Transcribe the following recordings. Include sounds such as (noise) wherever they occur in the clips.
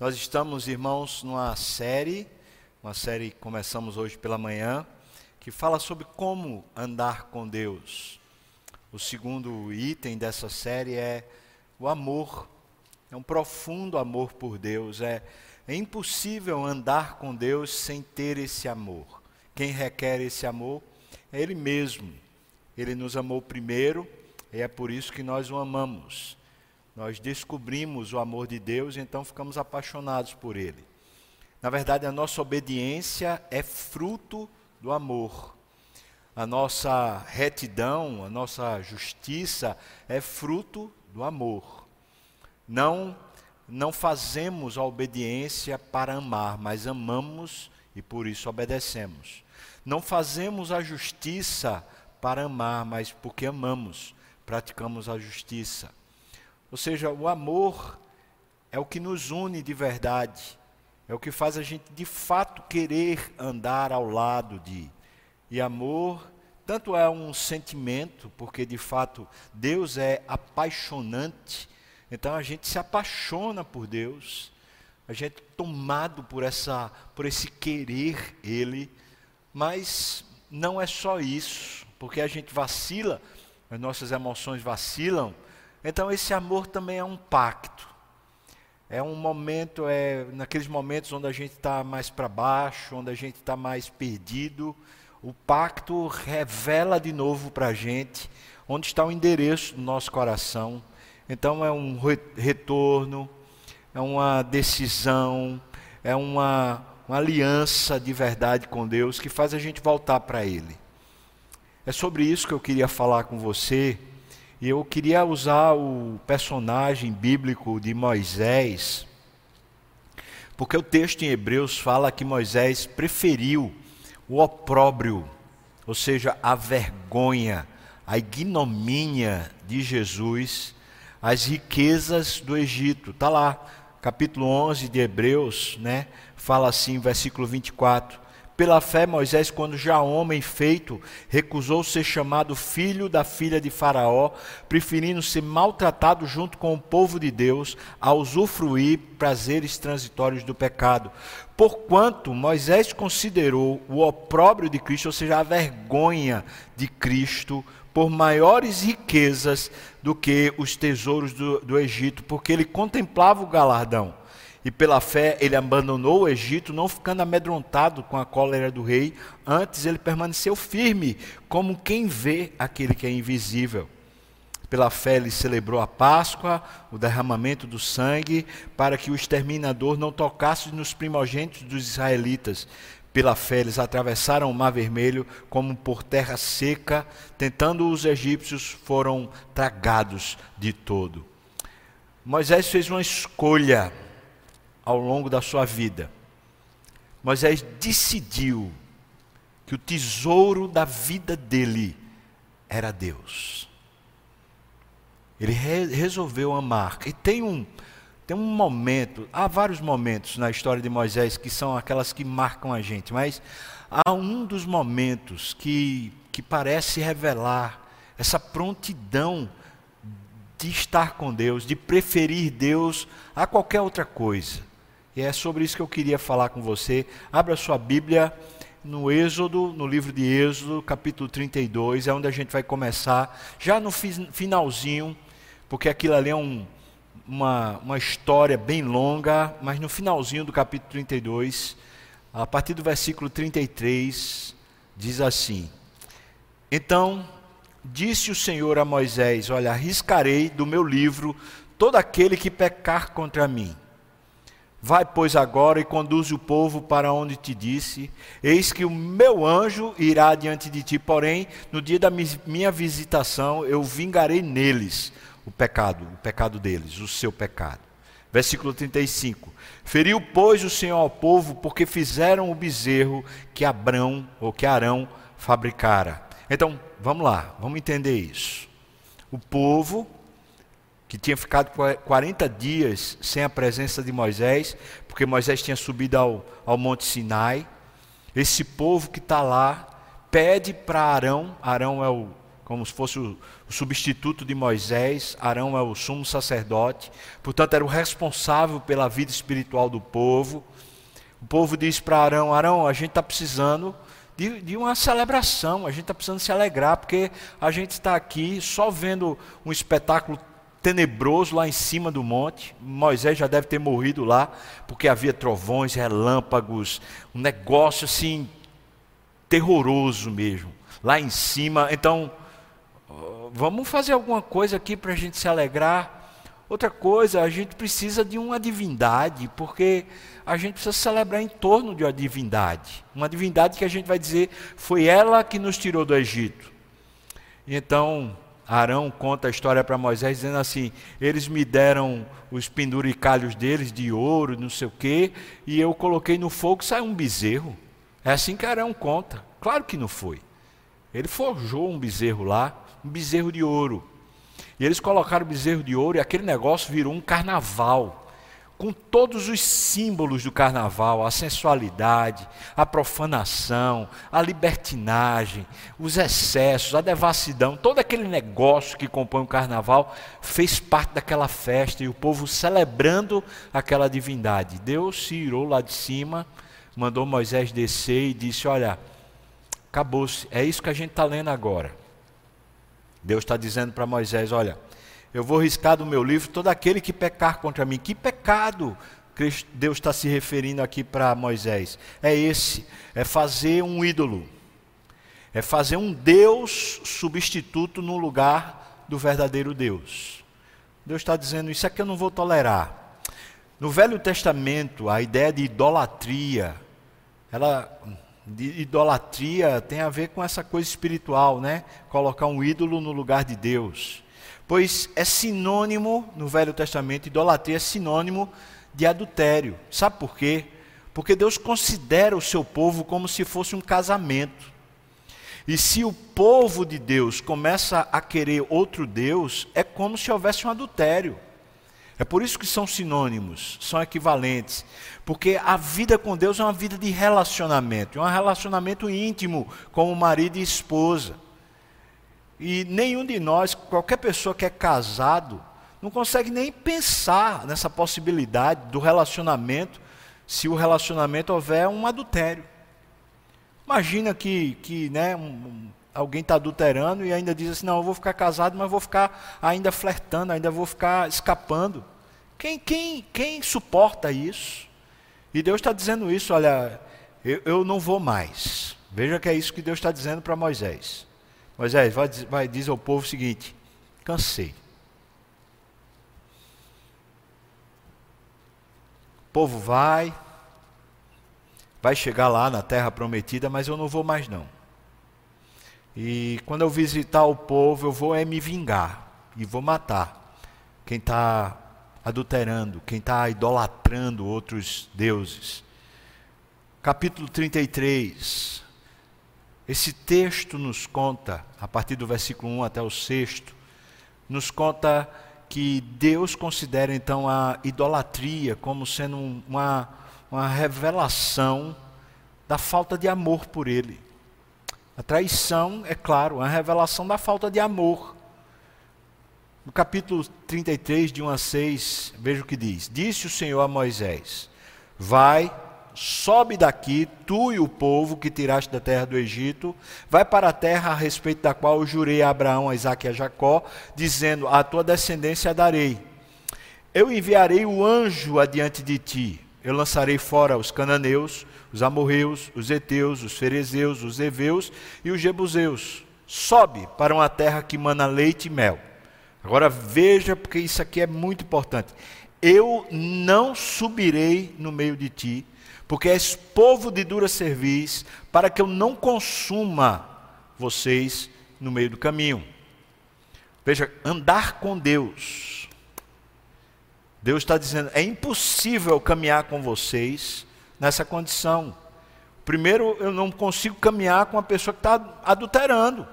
Nós estamos, irmãos, numa série, uma série que começamos hoje pela manhã, que fala sobre como andar com Deus. O segundo item dessa série é o amor. É um profundo amor por Deus. É, é impossível andar com Deus sem ter esse amor. Quem requer esse amor é Ele mesmo. Ele nos amou primeiro e é por isso que nós o amamos. Nós descobrimos o amor de Deus então ficamos apaixonados por Ele. Na verdade, a nossa obediência é fruto do amor. A nossa retidão, a nossa justiça é fruto do amor. Não não fazemos a obediência para amar, mas amamos e por isso obedecemos. Não fazemos a justiça para amar, mas porque amamos, praticamos a justiça. Ou seja, o amor é o que nos une de verdade, é o que faz a gente de fato querer andar ao lado de. E amor, tanto é um sentimento, porque de fato Deus é apaixonante, então a gente se apaixona por Deus, a gente é tomado por essa por esse querer ele, mas não é só isso, porque a gente vacila, as nossas emoções vacilam, então esse amor também é um pacto. É um momento, é naqueles momentos onde a gente está mais para baixo, onde a gente está mais perdido, o pacto revela de novo para a gente onde está o endereço do nosso coração. Então é um retorno, é uma decisão, é uma, uma aliança de verdade com Deus que faz a gente voltar para Ele. É sobre isso que eu queria falar com você e eu queria usar o personagem bíblico de Moisés, porque o texto em Hebreus fala que Moisés preferiu o opróbrio, ou seja, a vergonha, a ignomínia de Jesus, às riquezas do Egito. Está lá, capítulo 11 de Hebreus, né? Fala assim, versículo 24: pela fé, Moisés, quando já homem feito, recusou ser chamado filho da filha de Faraó, preferindo ser maltratado junto com o povo de Deus, a usufruir prazeres transitórios do pecado. Porquanto Moisés considerou o opróbrio de Cristo, ou seja, a vergonha de Cristo, por maiores riquezas do que os tesouros do, do Egito, porque ele contemplava o galardão e pela fé ele abandonou o Egito, não ficando amedrontado com a cólera do rei, antes ele permaneceu firme, como quem vê aquele que é invisível. Pela fé ele celebrou a Páscoa, o derramamento do sangue, para que o exterminador não tocasse nos primogênitos dos israelitas. Pela fé eles atravessaram o Mar Vermelho como por terra seca, tentando os egípcios foram tragados de todo. Moisés fez uma escolha ao longo da sua vida. Moisés decidiu que o tesouro da vida dele era Deus. Ele re resolveu amar. E tem um, tem um momento, há vários momentos na história de Moisés que são aquelas que marcam a gente, mas há um dos momentos que, que parece revelar essa prontidão de estar com Deus, de preferir Deus a qualquer outra coisa. E é sobre isso que eu queria falar com você. Abra sua Bíblia no Êxodo, no livro de Êxodo, capítulo 32, é onde a gente vai começar, já no finalzinho, porque aquilo ali é um, uma, uma história bem longa, mas no finalzinho do capítulo 32, a partir do versículo 33, diz assim: Então disse o Senhor a Moisés: Olha, arriscarei do meu livro todo aquele que pecar contra mim Vai, pois, agora e conduz o povo para onde te disse: Eis que o meu anjo irá diante de ti, porém, no dia da minha visitação, eu vingarei neles o pecado, o pecado deles, o seu pecado. Versículo 35. Feriu, pois, o Senhor ao povo, porque fizeram o bezerro que Abrão ou que Arão fabricara. Então, vamos lá, vamos entender isso. O povo que tinha ficado 40 dias sem a presença de Moisés, porque Moisés tinha subido ao, ao Monte Sinai. Esse povo que está lá pede para Arão, Arão é o, como se fosse o, substituto de Moisés. Arão é o sumo sacerdote, portanto, era o responsável pela vida espiritual do povo. O povo diz para Arão: Arão, a gente está precisando de, de, uma celebração, a gente está precisando se alegrar, porque a gente está aqui só vendo um espetáculo tenebroso lá em cima do monte. Moisés já deve ter morrido lá, porque havia trovões, relâmpagos, um negócio assim terroroso mesmo, lá em cima. Então, vamos fazer alguma coisa aqui para a gente se alegrar. Outra coisa, a gente precisa de uma divindade, porque a gente precisa celebrar em torno de uma divindade. Uma divindade que a gente vai dizer foi ela que nos tirou do Egito. Então, Arão conta a história para Moisés dizendo assim: eles me deram os penduricalhos deles de ouro, não sei o quê, e eu coloquei no fogo e saiu um bezerro. É assim que Arão conta. Claro que não foi. Ele forjou um bezerro lá, um bezerro de ouro. E eles colocaram o bezerro de ouro e aquele negócio virou um carnaval com todos os símbolos do carnaval, a sensualidade, a profanação, a libertinagem, os excessos, a devassidão, todo aquele negócio que compõe o carnaval fez parte daquela festa e o povo celebrando aquela divindade. Deus se irou lá de cima, mandou Moisés descer e disse: Olha, acabou-se, é isso que a gente está lendo agora. Deus está dizendo para Moisés: Olha eu vou riscar do meu livro todo aquele que pecar contra mim. Que pecado Deus está se referindo aqui para Moisés? É esse: é fazer um ídolo, é fazer um Deus substituto no lugar do verdadeiro Deus. Deus está dizendo: Isso aqui eu não vou tolerar. No Velho Testamento, a ideia de idolatria, ela de idolatria tem a ver com essa coisa espiritual, né? Colocar um ídolo no lugar de Deus pois é sinônimo, no Velho Testamento, idolatria é sinônimo de adultério. Sabe por quê? Porque Deus considera o seu povo como se fosse um casamento. E se o povo de Deus começa a querer outro Deus, é como se houvesse um adultério. É por isso que são sinônimos, são equivalentes. Porque a vida com Deus é uma vida de relacionamento, é um relacionamento íntimo, como marido e esposa. E nenhum de nós, qualquer pessoa que é casado, não consegue nem pensar nessa possibilidade do relacionamento, se o relacionamento houver um adultério. Imagina que, que né, um, alguém está adulterando e ainda diz assim: não, eu vou ficar casado, mas vou ficar ainda flertando, ainda vou ficar escapando. Quem, quem, quem suporta isso? E Deus está dizendo isso: olha, eu, eu não vou mais. Veja que é isso que Deus está dizendo para Moisés. Moisés, vai, vai dizer ao povo o seguinte: cansei. O povo vai, vai chegar lá na terra prometida, mas eu não vou mais não. E quando eu visitar o povo, eu vou é me vingar e vou matar quem está adulterando, quem está idolatrando outros deuses. Capítulo 33, esse texto nos conta, a partir do versículo 1 até o 6, nos conta que Deus considera então a idolatria como sendo uma, uma revelação da falta de amor por Ele. A traição, é claro, é uma revelação da falta de amor. No capítulo 33, de 1 a 6, veja o que diz: Disse o Senhor a Moisés: Vai sobe daqui, tu e o povo que tiraste da terra do Egito, vai para a terra a respeito da qual eu jurei a Abraão, a Isaac e a Jacó, dizendo: A tua descendência darei. Eu enviarei o anjo adiante de ti. Eu lançarei fora os cananeus, os amorreus, os heteus, os ferezeus, os heveus e os jebuseus. Sobe para uma terra que mana leite e mel. Agora veja, porque isso aqui é muito importante. Eu não subirei no meio de ti, porque és povo de dura cerviz, para que eu não consuma vocês no meio do caminho. Veja, andar com Deus. Deus está dizendo: é impossível caminhar com vocês nessa condição. Primeiro, eu não consigo caminhar com uma pessoa que está adulterando.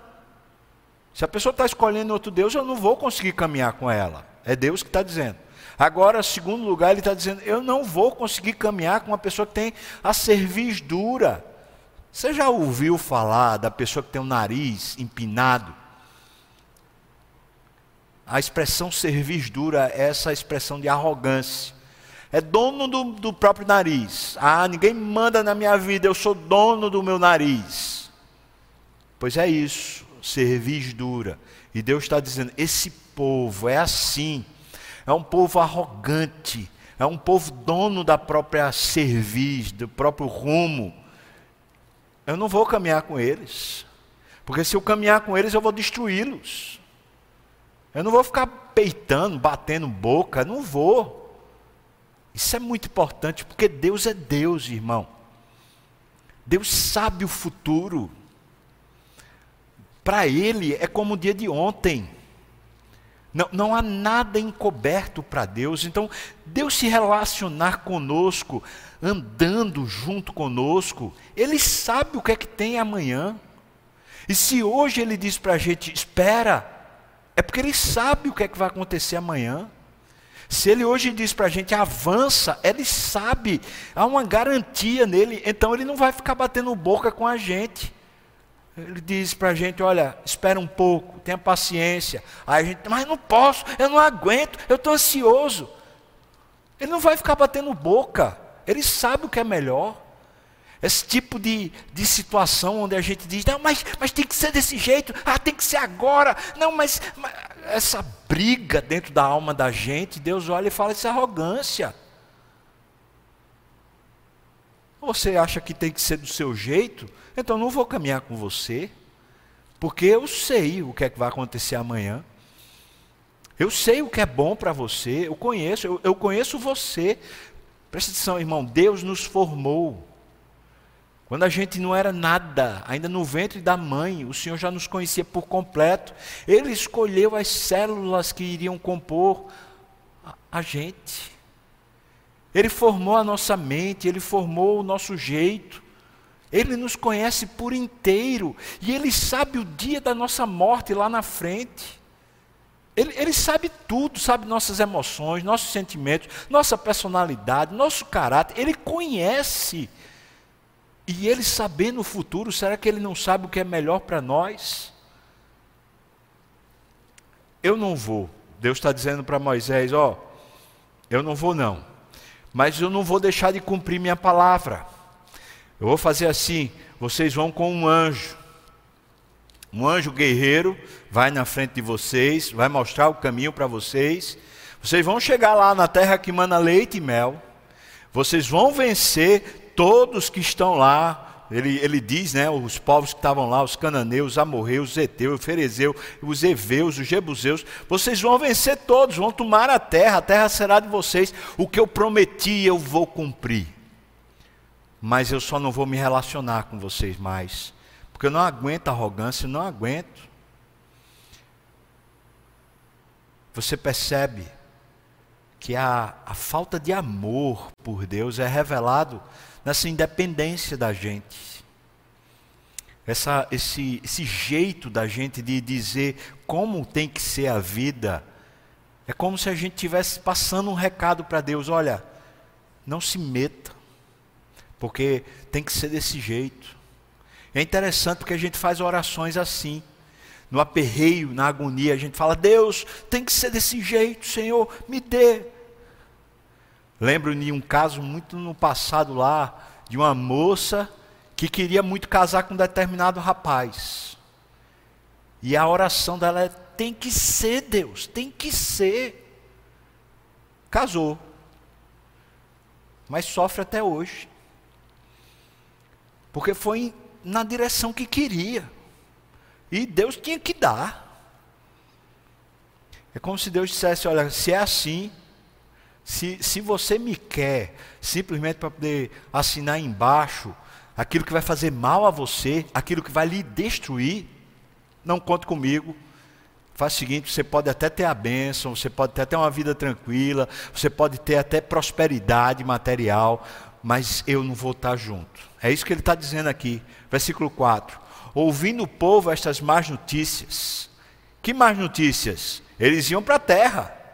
Se a pessoa está escolhendo outro Deus, eu não vou conseguir caminhar com ela. É Deus que está dizendo. Agora, segundo lugar, ele está dizendo: eu não vou conseguir caminhar com uma pessoa que tem a cerviz dura. Você já ouviu falar da pessoa que tem o nariz empinado? A expressão cerviz dura é essa expressão de arrogância. É dono do, do próprio nariz. Ah, ninguém manda na minha vida, eu sou dono do meu nariz. Pois é isso, cerviz dura. E Deus está dizendo: esse povo é assim. É um povo arrogante. É um povo dono da própria cerviz, do próprio rumo. Eu não vou caminhar com eles. Porque se eu caminhar com eles, eu vou destruí-los. Eu não vou ficar peitando, batendo boca, não vou. Isso é muito importante, porque Deus é Deus, irmão. Deus sabe o futuro. Para Ele é como o dia de ontem. Não, não há nada encoberto para Deus. Então, Deus se relacionar conosco, andando junto conosco, Ele sabe o que é que tem amanhã. E se hoje Ele diz para a gente, espera, é porque Ele sabe o que é que vai acontecer amanhã. Se ele hoje diz para a gente avança, ele sabe, há uma garantia nele, então ele não vai ficar batendo boca com a gente. Ele diz para a gente: olha, espera um pouco, tenha paciência. Aí a gente, mas não posso, eu não aguento, eu estou ansioso. Ele não vai ficar batendo boca, ele sabe o que é melhor. Esse tipo de, de situação onde a gente diz, não, mas, mas tem que ser desse jeito, ah, tem que ser agora, não, mas, mas essa briga dentro da alma da gente, Deus olha e fala, isso é arrogância. Você acha que tem que ser do seu jeito? Então não vou caminhar com você, porque eu sei o que é que vai acontecer amanhã. Eu sei o que é bom para você, eu conheço, eu, eu conheço você. Presta atenção, irmão, Deus nos formou. Quando a gente não era nada, ainda no ventre da mãe, o Senhor já nos conhecia por completo. Ele escolheu as células que iriam compor a gente. Ele formou a nossa mente, ele formou o nosso jeito. Ele nos conhece por inteiro e ele sabe o dia da nossa morte lá na frente. Ele, ele, sabe tudo, sabe nossas emoções, nossos sentimentos, nossa personalidade, nosso caráter. Ele conhece e ele sabendo o futuro, será que ele não sabe o que é melhor para nós? Eu não vou. Deus está dizendo para Moisés: Ó, eu não vou não, mas eu não vou deixar de cumprir minha palavra. Eu vou fazer assim: vocês vão com um anjo. Um anjo guerreiro vai na frente de vocês, vai mostrar o caminho para vocês. Vocês vão chegar lá na terra que mana leite e mel. Vocês vão vencer todos que estão lá, ele, ele diz, né, os povos que estavam lá, os cananeus, os amorreus, os eteus, os ferezeus, os heveus, os jebuseus, vocês vão vencer todos, vão tomar a terra, a terra será de vocês, o que eu prometi eu vou cumprir. Mas eu só não vou me relacionar com vocês mais, porque eu não aguento arrogância, eu não aguento. Você percebe que a, a falta de amor por Deus é revelado nessa independência da gente. Essa, esse, esse jeito da gente de dizer como tem que ser a vida, é como se a gente estivesse passando um recado para Deus: olha, não se meta, porque tem que ser desse jeito. É interessante porque a gente faz orações assim, no aperreio, na agonia, a gente fala: Deus, tem que ser desse jeito, Senhor, me dê. Lembro de um caso muito no passado lá, de uma moça que queria muito casar com um determinado rapaz. E a oração dela é: tem que ser Deus, tem que ser. Casou. Mas sofre até hoje. Porque foi na direção que queria. E Deus tinha que dar. É como se Deus dissesse: olha, se é assim, se, se você me quer simplesmente para poder assinar embaixo aquilo que vai fazer mal a você, aquilo que vai lhe destruir, não conte comigo. Faz o seguinte: você pode até ter a bênção, você pode até ter uma vida tranquila, você pode ter até prosperidade material, mas eu não vou estar junto. É isso que ele está dizendo aqui, versículo 4. Ouvindo o povo estas más notícias. Que más notícias? Eles iam para a terra.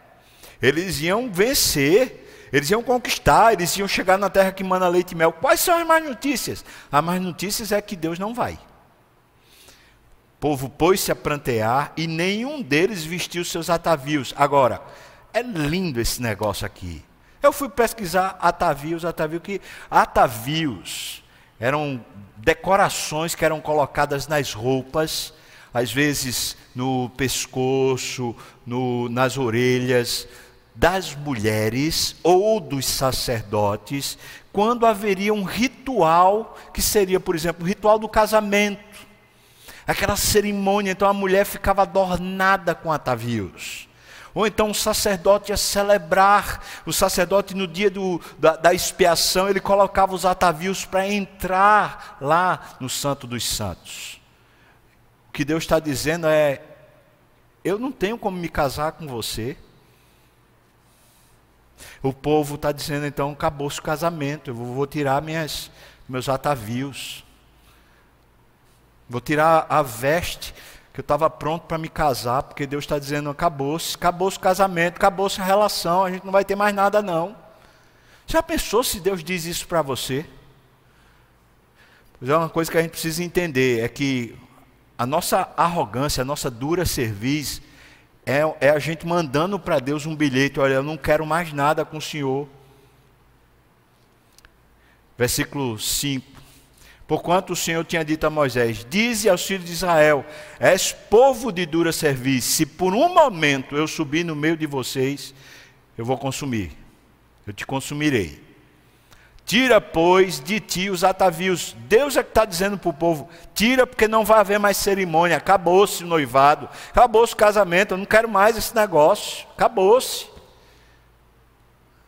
Eles iam vencer, eles iam conquistar, eles iam chegar na terra que manda leite e mel. Quais são as más notícias? As más notícias é que Deus não vai. povo pôs-se a prantear e nenhum deles vestiu seus atavios. Agora, é lindo esse negócio aqui. Eu fui pesquisar atavios, atavios que atavios eram decorações que eram colocadas nas roupas, às vezes no pescoço, no, nas orelhas das mulheres ou dos sacerdotes, quando haveria um ritual que seria, por exemplo, o ritual do casamento aquela cerimônia, então a mulher ficava adornada com atavios. Ou então o sacerdote ia celebrar, o sacerdote no dia do, da, da expiação, ele colocava os atavios para entrar lá no Santo dos Santos. O que Deus está dizendo é: eu não tenho como me casar com você. O povo está dizendo então: acabou-se o casamento, eu vou tirar minhas, meus atavios. Vou tirar a veste que eu estava pronto para me casar, porque Deus está dizendo: acabou-se, acabou-se o casamento, acabou-se a relação, a gente não vai ter mais nada, não. Já pensou se Deus diz isso para você? Pois é uma coisa que a gente precisa entender: é que a nossa arrogância, a nossa dura cerviz, é, é a gente mandando para Deus um bilhete: olha, eu não quero mais nada com o Senhor. Versículo 5. Porquanto o Senhor tinha dito a Moisés: Dize aos filhos de Israel: És povo de dura serviço. Se por um momento eu subir no meio de vocês, eu vou consumir. Eu te consumirei. Tira, pois, de ti os atavios. Deus é que está dizendo para o povo: tira, porque não vai haver mais cerimônia. Acabou-se o noivado, acabou-se o casamento. Eu não quero mais esse negócio. Acabou-se.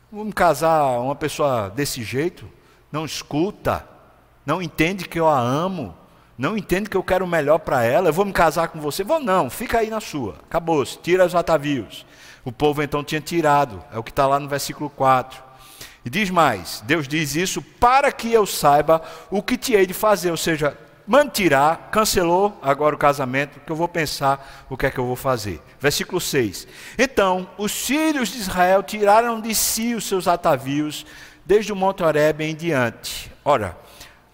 Vamos casar uma pessoa desse jeito? Não escuta não entende que eu a amo, não entende que eu quero o melhor para ela, eu vou me casar com você? Vou não, fica aí na sua, acabou-se, tira os atavios. O povo então tinha tirado, é o que está lá no versículo 4. E diz mais: Deus diz isso para que eu saiba o que te hei de fazer, ou seja, mantirá, cancelou agora o casamento, que eu vou pensar o que é que eu vou fazer. Versículo 6. Então, os filhos de Israel tiraram de si os seus atavios, desde o Monte Horebe em diante. Ora,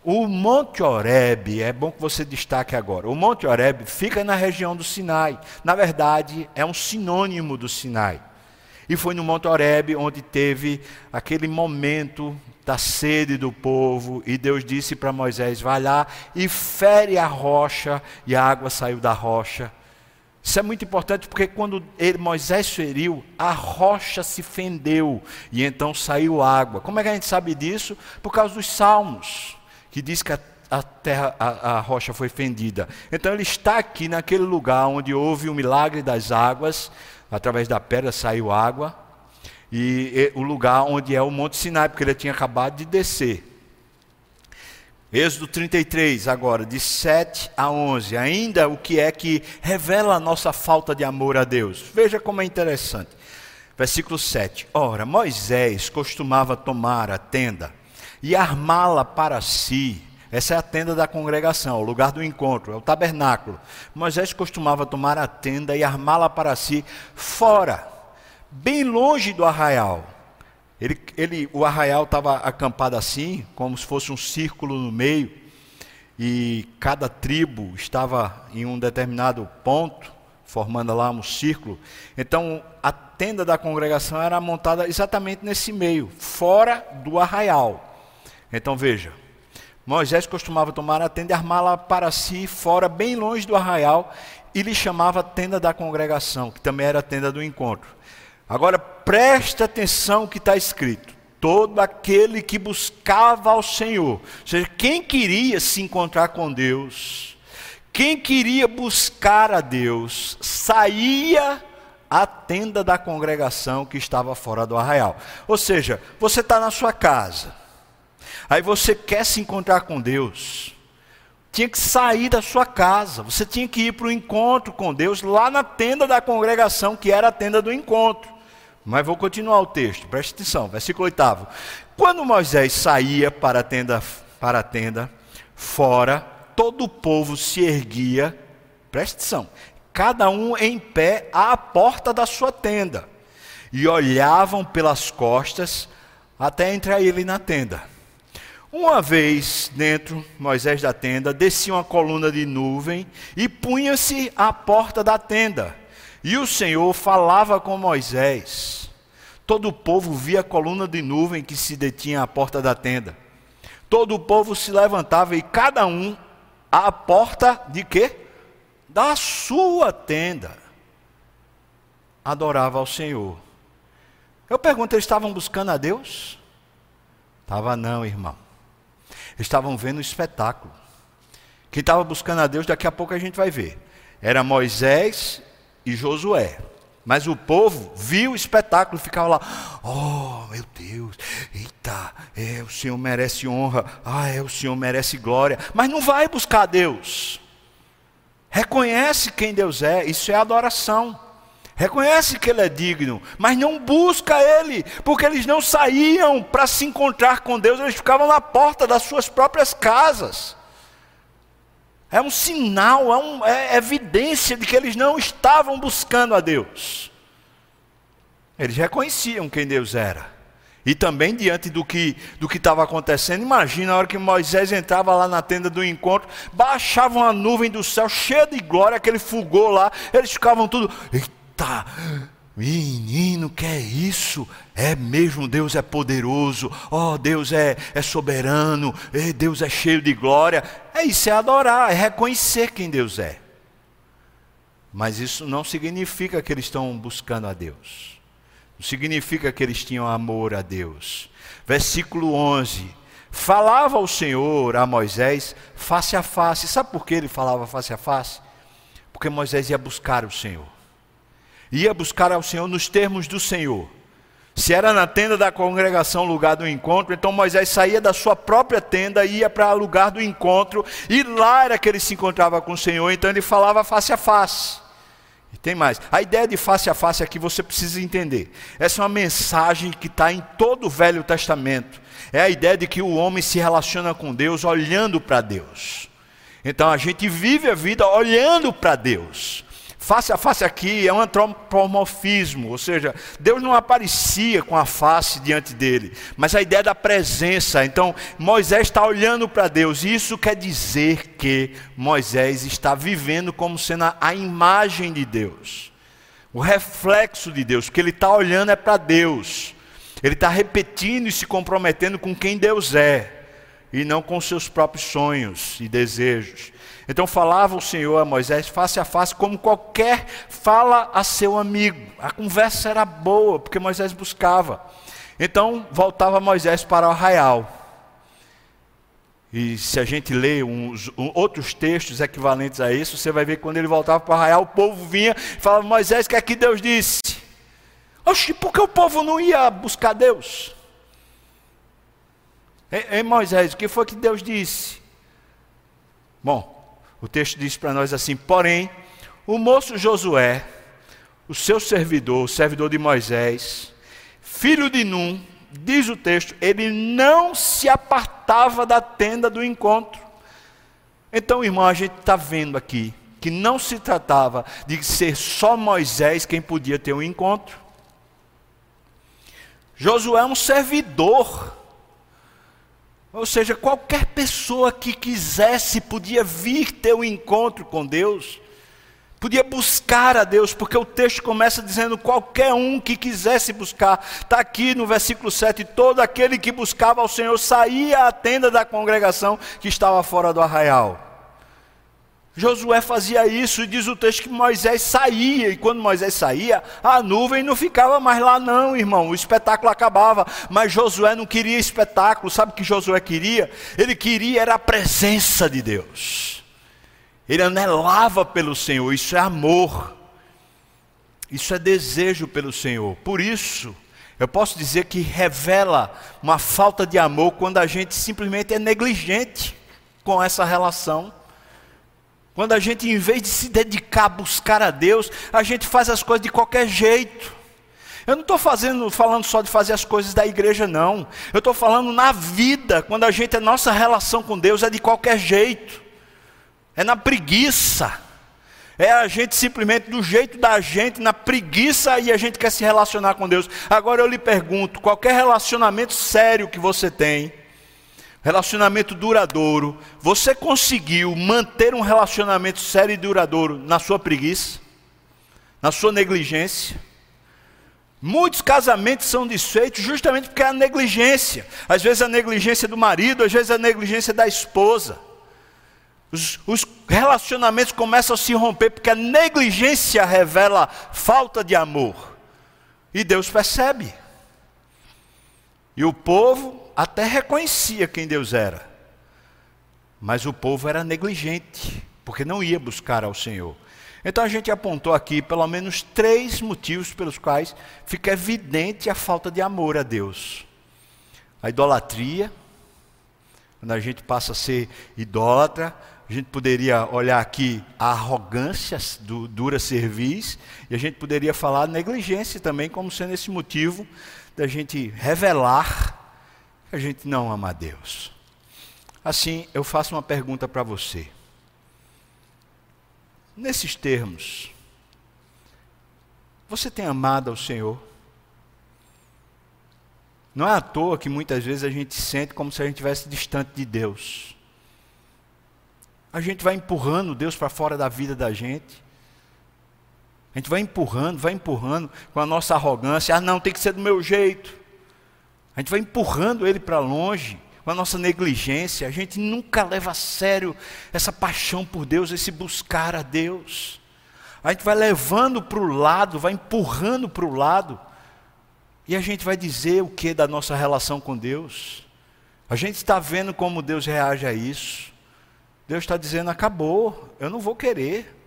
o Monte Oreb, é bom que você destaque agora. O Monte Oreb fica na região do Sinai. Na verdade, é um sinônimo do Sinai. E foi no Monte Oreb onde teve aquele momento da sede do povo, e Deus disse para Moisés: vai lá e fere a rocha, e a água saiu da rocha. Isso é muito importante porque quando ele, Moisés feriu, a rocha se fendeu e então saiu água. Como é que a gente sabe disso? Por causa dos salmos que diz que a, a terra, a, a rocha foi fendida. Então ele está aqui naquele lugar onde houve o milagre das águas, através da pedra saiu água, e, e o lugar onde é o Monte Sinai, porque ele tinha acabado de descer. Êxodo 33, agora, de 7 a 11, ainda o que é que revela a nossa falta de amor a Deus. Veja como é interessante. Versículo 7. Ora, Moisés costumava tomar a tenda e armá-la para si. Essa é a tenda da congregação, o lugar do encontro, é o tabernáculo. Moisés costumava tomar a tenda e armá-la para si fora, bem longe do arraial. Ele, ele, o arraial estava acampado assim, como se fosse um círculo no meio, e cada tribo estava em um determinado ponto, formando lá um círculo. Então, a tenda da congregação era montada exatamente nesse meio, fora do arraial. Então veja, Moisés costumava tomar a tenda e armá-la para si, fora, bem longe do arraial, e lhe chamava tenda da congregação, que também era a tenda do encontro. Agora preste atenção que está escrito: todo aquele que buscava ao Senhor, ou seja, quem queria se encontrar com Deus, quem queria buscar a Deus, saía à tenda da congregação que estava fora do arraial. Ou seja, você está na sua casa, Aí você quer se encontrar com Deus. Tinha que sair da sua casa. Você tinha que ir para o encontro com Deus lá na tenda da congregação, que era a tenda do encontro. Mas vou continuar o texto, preste atenção, versículo 8. Quando Moisés saía para a tenda, para a tenda fora, todo o povo se erguia, preste atenção, cada um em pé à porta da sua tenda, e olhavam pelas costas até entrar ele na tenda. Uma vez dentro, Moisés da tenda, descia uma coluna de nuvem e punha-se à porta da tenda. E o Senhor falava com Moisés. Todo o povo via a coluna de nuvem que se detinha à porta da tenda. Todo o povo se levantava e cada um à porta de quê? Da sua tenda. Adorava ao Senhor. Eu pergunto, eles estavam buscando a Deus? Estava não, irmão estavam vendo o espetáculo. Quem estava buscando a Deus, daqui a pouco a gente vai ver. Era Moisés e Josué. Mas o povo viu o espetáculo ficava lá, oh meu Deus, eita, é, o Senhor merece honra, ah, é, o Senhor merece glória, mas não vai buscar Deus. Reconhece quem Deus é, isso é adoração. Reconhece que ele é digno, mas não busca ele, porque eles não saíam para se encontrar com Deus, eles ficavam na porta das suas próprias casas. É um sinal, é, um, é evidência de que eles não estavam buscando a Deus. Eles reconheciam quem Deus era. E também diante do que do que estava acontecendo, imagina a hora que Moisés entrava lá na tenda do encontro, baixava uma nuvem do céu cheia de glória, aquele fulgor lá, eles ficavam tudo, menino, que é isso? É mesmo, Deus é poderoso, ó, oh, Deus é, é soberano, é, Deus é cheio de glória. É isso, é adorar, é reconhecer quem Deus é. Mas isso não significa que eles estão buscando a Deus. Não significa que eles tinham amor a Deus. Versículo 11. Falava o Senhor a Moisés face a face. Sabe por que ele falava face a face? Porque Moisés ia buscar o Senhor ia buscar ao Senhor nos termos do Senhor. Se era na tenda da congregação lugar do encontro, então Moisés saía da sua própria tenda e ia para o lugar do encontro, e lá era que ele se encontrava com o Senhor, então ele falava face a face. E tem mais. A ideia de face a face aqui você precisa entender. Essa é uma mensagem que está em todo o Velho Testamento. É a ideia de que o homem se relaciona com Deus olhando para Deus. Então a gente vive a vida olhando para Deus. Face a face aqui é um antropomorfismo, ou seja, Deus não aparecia com a face diante dele, mas a ideia da presença. Então, Moisés está olhando para Deus, e isso quer dizer que Moisés está vivendo como sendo a imagem de Deus, o reflexo de Deus, que ele está olhando é para Deus, ele está repetindo e se comprometendo com quem Deus é, e não com seus próprios sonhos e desejos. Então falava o Senhor a Moisés face a face, como qualquer fala a seu amigo. A conversa era boa, porque Moisés buscava. Então voltava Moisés para o arraial. E se a gente lê uns, um, outros textos equivalentes a isso, você vai ver que quando ele voltava para o arraial, o povo vinha e falava: Moisés, o que é que Deus disse? Oxe, por que o povo não ia buscar Deus? Ei, Moisés, o que foi que Deus disse? Bom, o texto diz para nós assim: porém, o moço Josué, o seu servidor, o servidor de Moisés, filho de Num, diz o texto, ele não se apartava da tenda do encontro. Então, irmão, a gente está vendo aqui que não se tratava de ser só Moisés quem podia ter um encontro. Josué é um servidor ou seja, qualquer pessoa que quisesse podia vir ter um encontro com Deus, podia buscar a Deus, porque o texto começa dizendo: qualquer um que quisesse buscar, está aqui no versículo 7: todo aquele que buscava ao Senhor saía à tenda da congregação que estava fora do arraial. Josué fazia isso e diz o texto que Moisés saía, e quando Moisés saía, a nuvem não ficava mais lá, não, irmão, o espetáculo acabava. Mas Josué não queria espetáculo, sabe o que Josué queria? Ele queria era a presença de Deus, ele anelava pelo Senhor, isso é amor, isso é desejo pelo Senhor, por isso. Eu posso dizer que revela uma falta de amor quando a gente simplesmente é negligente com essa relação. Quando a gente, em vez de se dedicar a buscar a Deus, a gente faz as coisas de qualquer jeito. Eu não estou falando só de fazer as coisas da igreja, não. Eu estou falando na vida, quando a gente, a nossa relação com Deus é de qualquer jeito. É na preguiça. É a gente simplesmente do jeito da gente, na preguiça, e a gente quer se relacionar com Deus. Agora eu lhe pergunto: qualquer relacionamento sério que você tem, relacionamento duradouro, você conseguiu manter um relacionamento sério e duradouro na sua preguiça, na sua negligência? Muitos casamentos são desfeitos justamente porque é a negligência. Às vezes a negligência do marido, às vezes a negligência da esposa. Os, os, relacionamentos começam a se romper porque a negligência revela falta de amor. E Deus percebe. E o povo até reconhecia quem Deus era. Mas o povo era negligente, porque não ia buscar ao Senhor. Então a gente apontou aqui pelo menos três motivos pelos quais fica evidente a falta de amor a Deus: a idolatria, quando a gente passa a ser idólatra, a gente poderia olhar aqui a arrogância do dura serviço, e a gente poderia falar negligência também como sendo esse motivo da gente revelar a gente não ama a Deus. Assim, eu faço uma pergunta para você nesses termos, você tem amado ao Senhor? Não é à toa que muitas vezes a gente sente como se a gente estivesse distante de Deus. A gente vai empurrando Deus para fora da vida da gente. A gente vai empurrando, vai empurrando com a nossa arrogância. Ah, não, tem que ser do meu jeito. A gente vai empurrando Ele para longe com a nossa negligência, a gente nunca leva a sério essa paixão por Deus, esse buscar a Deus. A gente vai levando para o lado, vai empurrando para o lado, e a gente vai dizer o que da nossa relação com Deus. A gente está vendo como Deus reage a isso. Deus está dizendo: acabou, eu não vou querer.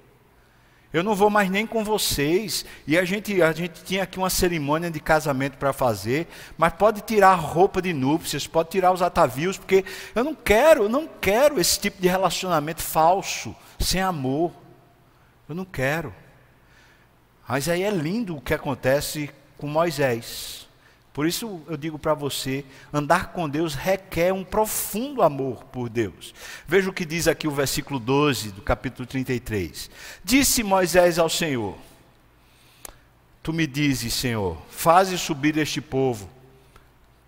Eu não vou mais nem com vocês. E a gente, a gente tinha aqui uma cerimônia de casamento para fazer, mas pode tirar a roupa de núpcias, pode tirar os atavios, porque eu não quero, eu não quero esse tipo de relacionamento falso, sem amor. Eu não quero. Mas aí é lindo o que acontece com Moisés. Por isso eu digo para você: andar com Deus requer um profundo amor por Deus. Veja o que diz aqui o versículo 12 do capítulo 33. Disse Moisés ao Senhor: Tu me dizes, Senhor, faze subir este povo,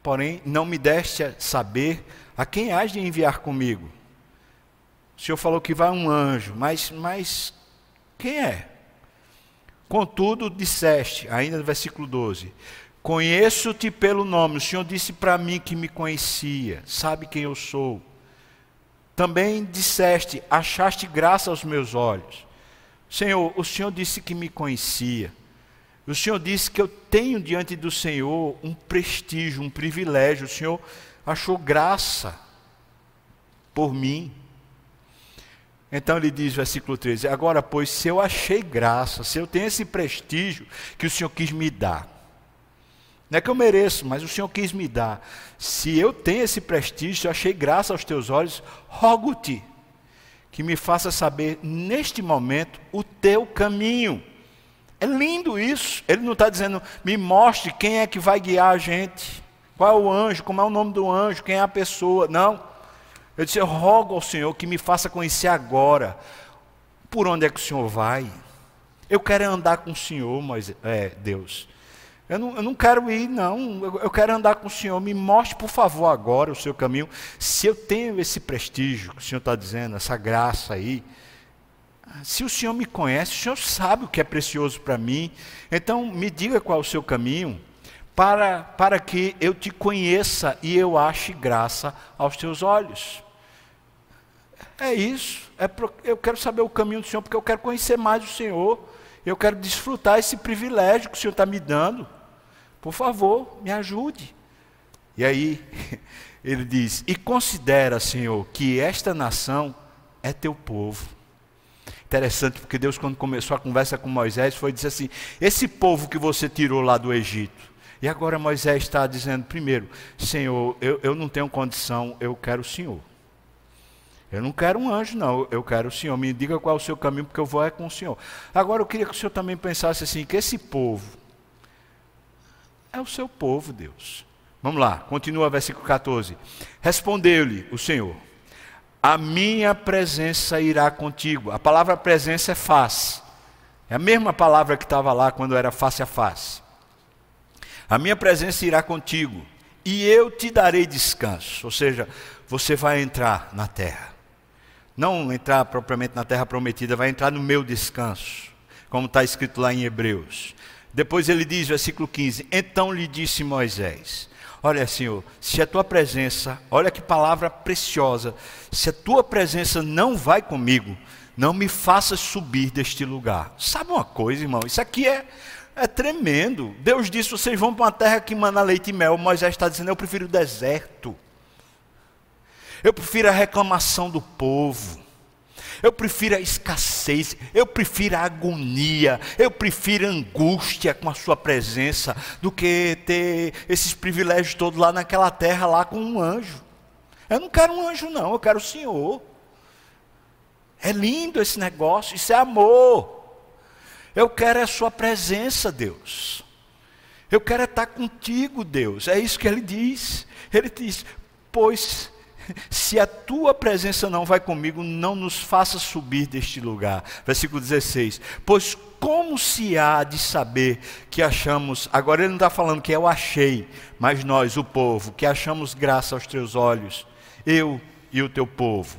porém não me deste a saber a quem hás de enviar comigo. O Senhor falou que vai um anjo, mas, mas quem é? Contudo, disseste, ainda no versículo 12: Conheço-te pelo nome. O Senhor disse para mim que me conhecia, sabe quem eu sou. Também disseste: achaste graça aos meus olhos. Senhor, o Senhor disse que me conhecia. O Senhor disse que eu tenho diante do Senhor um prestígio, um privilégio. O Senhor achou graça por mim. Então ele diz, versículo 13: Agora, pois, se eu achei graça, se eu tenho esse prestígio que o Senhor quis me dar, não é que eu mereço, mas o Senhor quis me dar. Se eu tenho esse prestígio, eu achei graça aos teus olhos, rogo-te que me faça saber neste momento o teu caminho. É lindo isso. Ele não está dizendo, me mostre quem é que vai guiar a gente, qual é o anjo, como é o nome do anjo, quem é a pessoa. Não. Eu disse, eu rogo ao Senhor que me faça conhecer agora por onde é que o Senhor vai. Eu quero andar com o Senhor, mas é, Deus. Eu não, eu não quero ir, não. Eu, quero andar com o Senhor. Me mostre, por favor, agora o seu caminho. Se eu tenho esse prestígio que o Senhor está dizendo, essa graça aí. Se o Senhor me conhece, o Senhor sabe o que é precioso para mim. Então, me diga qual é o seu caminho, para, para que eu te conheça e eu ache graça aos teus olhos. É isso. É pro, eu quero saber o caminho do Senhor, porque eu quero conhecer mais o Senhor. Eu quero desfrutar esse privilégio que o Senhor está me dando. Por favor, me ajude. E aí, (laughs) ele diz: E considera, Senhor, que esta nação é teu povo. Interessante, porque Deus, quando começou a conversa com Moisés, foi dizer assim: Esse povo que você tirou lá do Egito. E agora Moisés está dizendo: primeiro, Senhor, eu, eu não tenho condição, eu quero o Senhor. Eu não quero um anjo, não. Eu quero o Senhor. Me diga qual é o seu caminho, porque eu vou é com o Senhor. Agora eu queria que o Senhor também pensasse assim: que esse povo é o seu povo, Deus. Vamos lá, continua versículo 14. Respondeu-lhe o Senhor: A minha presença irá contigo. A palavra presença é face. É a mesma palavra que estava lá quando era face a face. A minha presença irá contigo, e eu te darei descanso. Ou seja, você vai entrar na terra. Não entrar propriamente na terra prometida, vai entrar no meu descanso, como está escrito lá em Hebreus. Depois ele diz, versículo 15: Então lhe disse Moisés: Olha, Senhor, se a tua presença, olha que palavra preciosa, se a tua presença não vai comigo, não me faças subir deste lugar. Sabe uma coisa, irmão? Isso aqui é, é tremendo. Deus disse: vocês vão para uma terra que manda leite e mel. Moisés está dizendo: eu prefiro o deserto. Eu prefiro a reclamação do povo. Eu prefiro a escassez, eu prefiro a agonia, eu prefiro a angústia com a sua presença do que ter esses privilégios todos lá naquela terra lá com um anjo. Eu não quero um anjo não, eu quero o Senhor. É lindo esse negócio, isso é amor. Eu quero a sua presença, Deus. Eu quero estar contigo, Deus. É isso que ele diz. Ele diz: Pois se a tua presença não vai comigo, não nos faça subir deste lugar. Versículo 16. Pois como se há de saber que achamos, agora ele não está falando que eu achei, mas nós, o povo, que achamos graça aos teus olhos, eu e o teu povo.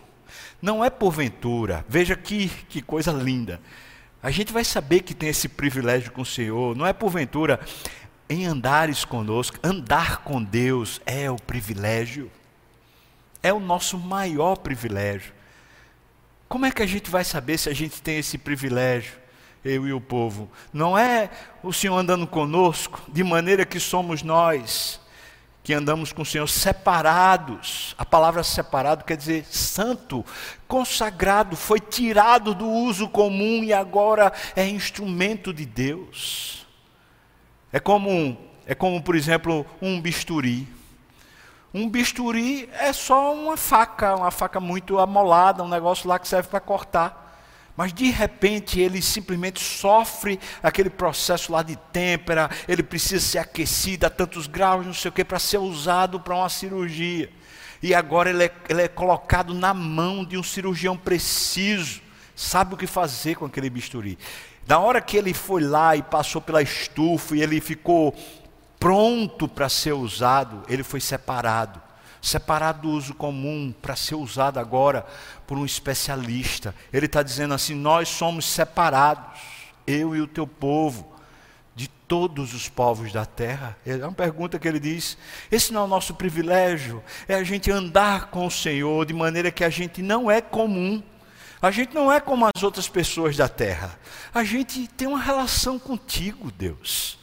Não é porventura, veja que, que coisa linda. A gente vai saber que tem esse privilégio com o Senhor, não é porventura em andares conosco, andar com Deus é o privilégio, é o nosso maior privilégio. Como é que a gente vai saber se a gente tem esse privilégio, eu e o povo? Não é o Senhor andando conosco, de maneira que somos nós que andamos com o Senhor separados. A palavra separado quer dizer santo, consagrado, foi tirado do uso comum e agora é instrumento de Deus. É como, é como por exemplo, um bisturi. Um bisturi é só uma faca, uma faca muito amolada, um negócio lá que serve para cortar. Mas de repente ele simplesmente sofre aquele processo lá de têmpera, ele precisa ser aquecido a tantos graus, não sei o que, para ser usado para uma cirurgia. E agora ele é, ele é colocado na mão de um cirurgião preciso, sabe o que fazer com aquele bisturi. Na hora que ele foi lá e passou pela estufa e ele ficou pronto para ser usado, ele foi separado separado do uso comum para ser usado agora por um especialista. Ele está dizendo assim: nós somos separados, eu e o teu povo, de todos os povos da terra. É uma pergunta que ele diz: esse não é o nosso privilégio, é a gente andar com o Senhor de maneira que a gente não é comum. A gente não é como as outras pessoas da terra. A gente tem uma relação contigo, Deus.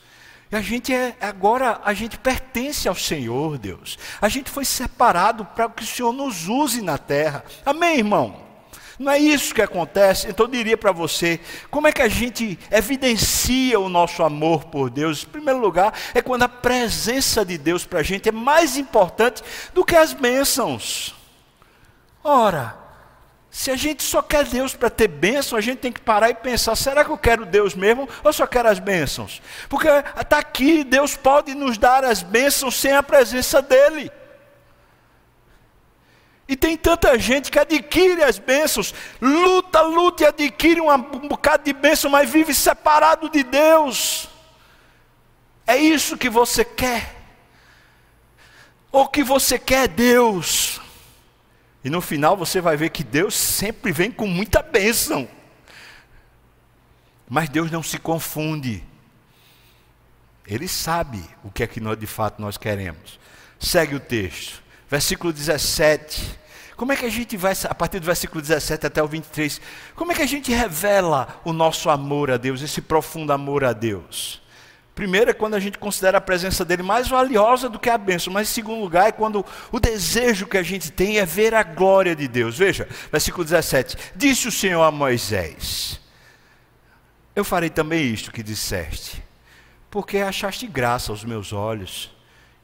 E a gente é, agora, a gente pertence ao Senhor, Deus. A gente foi separado para que o Senhor nos use na terra. Amém, irmão? Não é isso que acontece? Então eu diria para você, como é que a gente evidencia o nosso amor por Deus? Em primeiro lugar, é quando a presença de Deus para a gente é mais importante do que as bênçãos. Ora, se a gente só quer Deus para ter bênção, a gente tem que parar e pensar: será que eu quero Deus mesmo ou só quero as bênçãos? Porque está aqui, Deus pode nos dar as bênçãos sem a presença dEle. E tem tanta gente que adquire as bênçãos, luta, luta e adquire um bocado de bênção, mas vive separado de Deus. É isso que você quer? Ou que você quer Deus? E no final você vai ver que Deus sempre vem com muita bênção. Mas Deus não se confunde. Ele sabe o que é que nós, de fato nós queremos. Segue o texto. Versículo 17. Como é que a gente vai, a partir do versículo 17 até o 23, como é que a gente revela o nosso amor a Deus, esse profundo amor a Deus? Primeiro é quando a gente considera a presença dele mais valiosa do que a bênção, mas em segundo lugar é quando o desejo que a gente tem é ver a glória de Deus. Veja, versículo 17: Disse o Senhor a Moisés: Eu farei também isto que disseste, porque achaste graça aos meus olhos,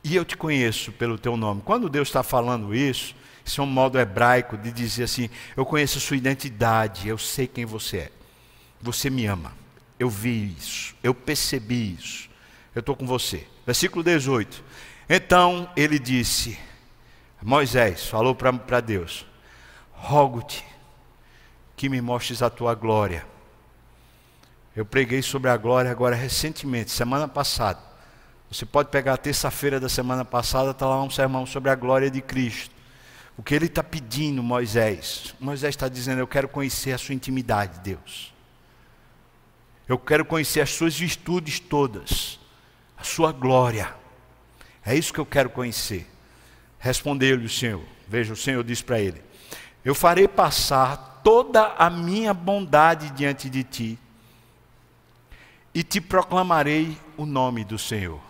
e eu te conheço pelo teu nome. Quando Deus está falando isso, isso é um modo hebraico de dizer assim: Eu conheço a sua identidade, eu sei quem você é, você me ama. Eu vi isso, eu percebi isso. Eu estou com você. Versículo 18. Então ele disse: Moisés falou para Deus: Rogo-te que me mostres a tua glória. Eu preguei sobre a glória agora recentemente, semana passada, Você pode pegar a terça-feira da semana passada, está lá um sermão sobre a glória de Cristo. O que ele está pedindo, Moisés? Moisés está dizendo: Eu quero conhecer a sua intimidade, Deus. Eu quero conhecer as suas virtudes todas, a sua glória. É isso que eu quero conhecer. Respondeu-lhe o Senhor. Veja, o Senhor disse para ele: Eu farei passar toda a minha bondade diante de ti, e te proclamarei o nome do Senhor.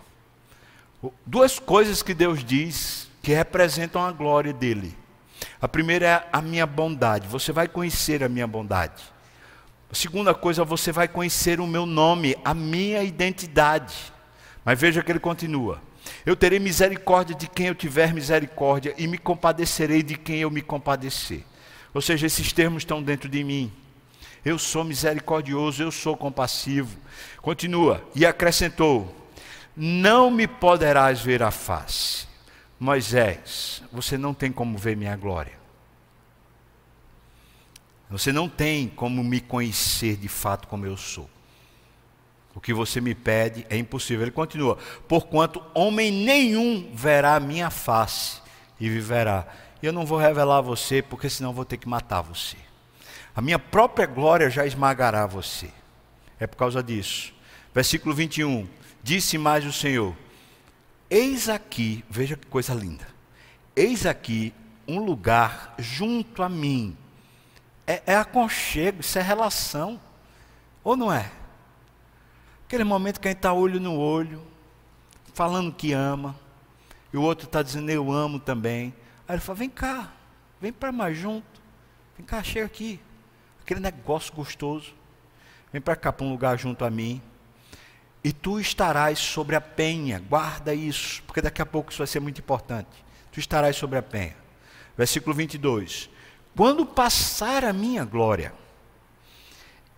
Duas coisas que Deus diz que representam a glória dele. A primeira é a minha bondade, você vai conhecer a minha bondade. Segunda coisa, você vai conhecer o meu nome, a minha identidade. Mas veja que ele continua: Eu terei misericórdia de quem eu tiver misericórdia, e me compadecerei de quem eu me compadecer. Ou seja, esses termos estão dentro de mim. Eu sou misericordioso, eu sou compassivo. Continua, e acrescentou: não me poderás ver a face. Moisés, você não tem como ver minha glória. Você não tem como me conhecer de fato como eu sou. O que você me pede é impossível. Ele continua: Porquanto homem nenhum verá a minha face e viverá. E eu não vou revelar a você, porque senão vou ter que matar você. A minha própria glória já esmagará você. É por causa disso. Versículo 21. Disse mais o Senhor: Eis aqui, veja que coisa linda. Eis aqui um lugar junto a mim. É, é aconchego, isso é relação. Ou não é? Aquele momento que a gente está olho no olho, falando que ama, e o outro está dizendo eu amo também. Aí ele fala: vem cá, vem para mais junto, vem cá, chega aqui. Aquele negócio gostoso. Vem para cá, para um lugar junto a mim e tu estarás sobre a penha. Guarda isso, porque daqui a pouco isso vai ser muito importante. Tu estarás sobre a penha. Versículo 22. Quando passar a minha glória,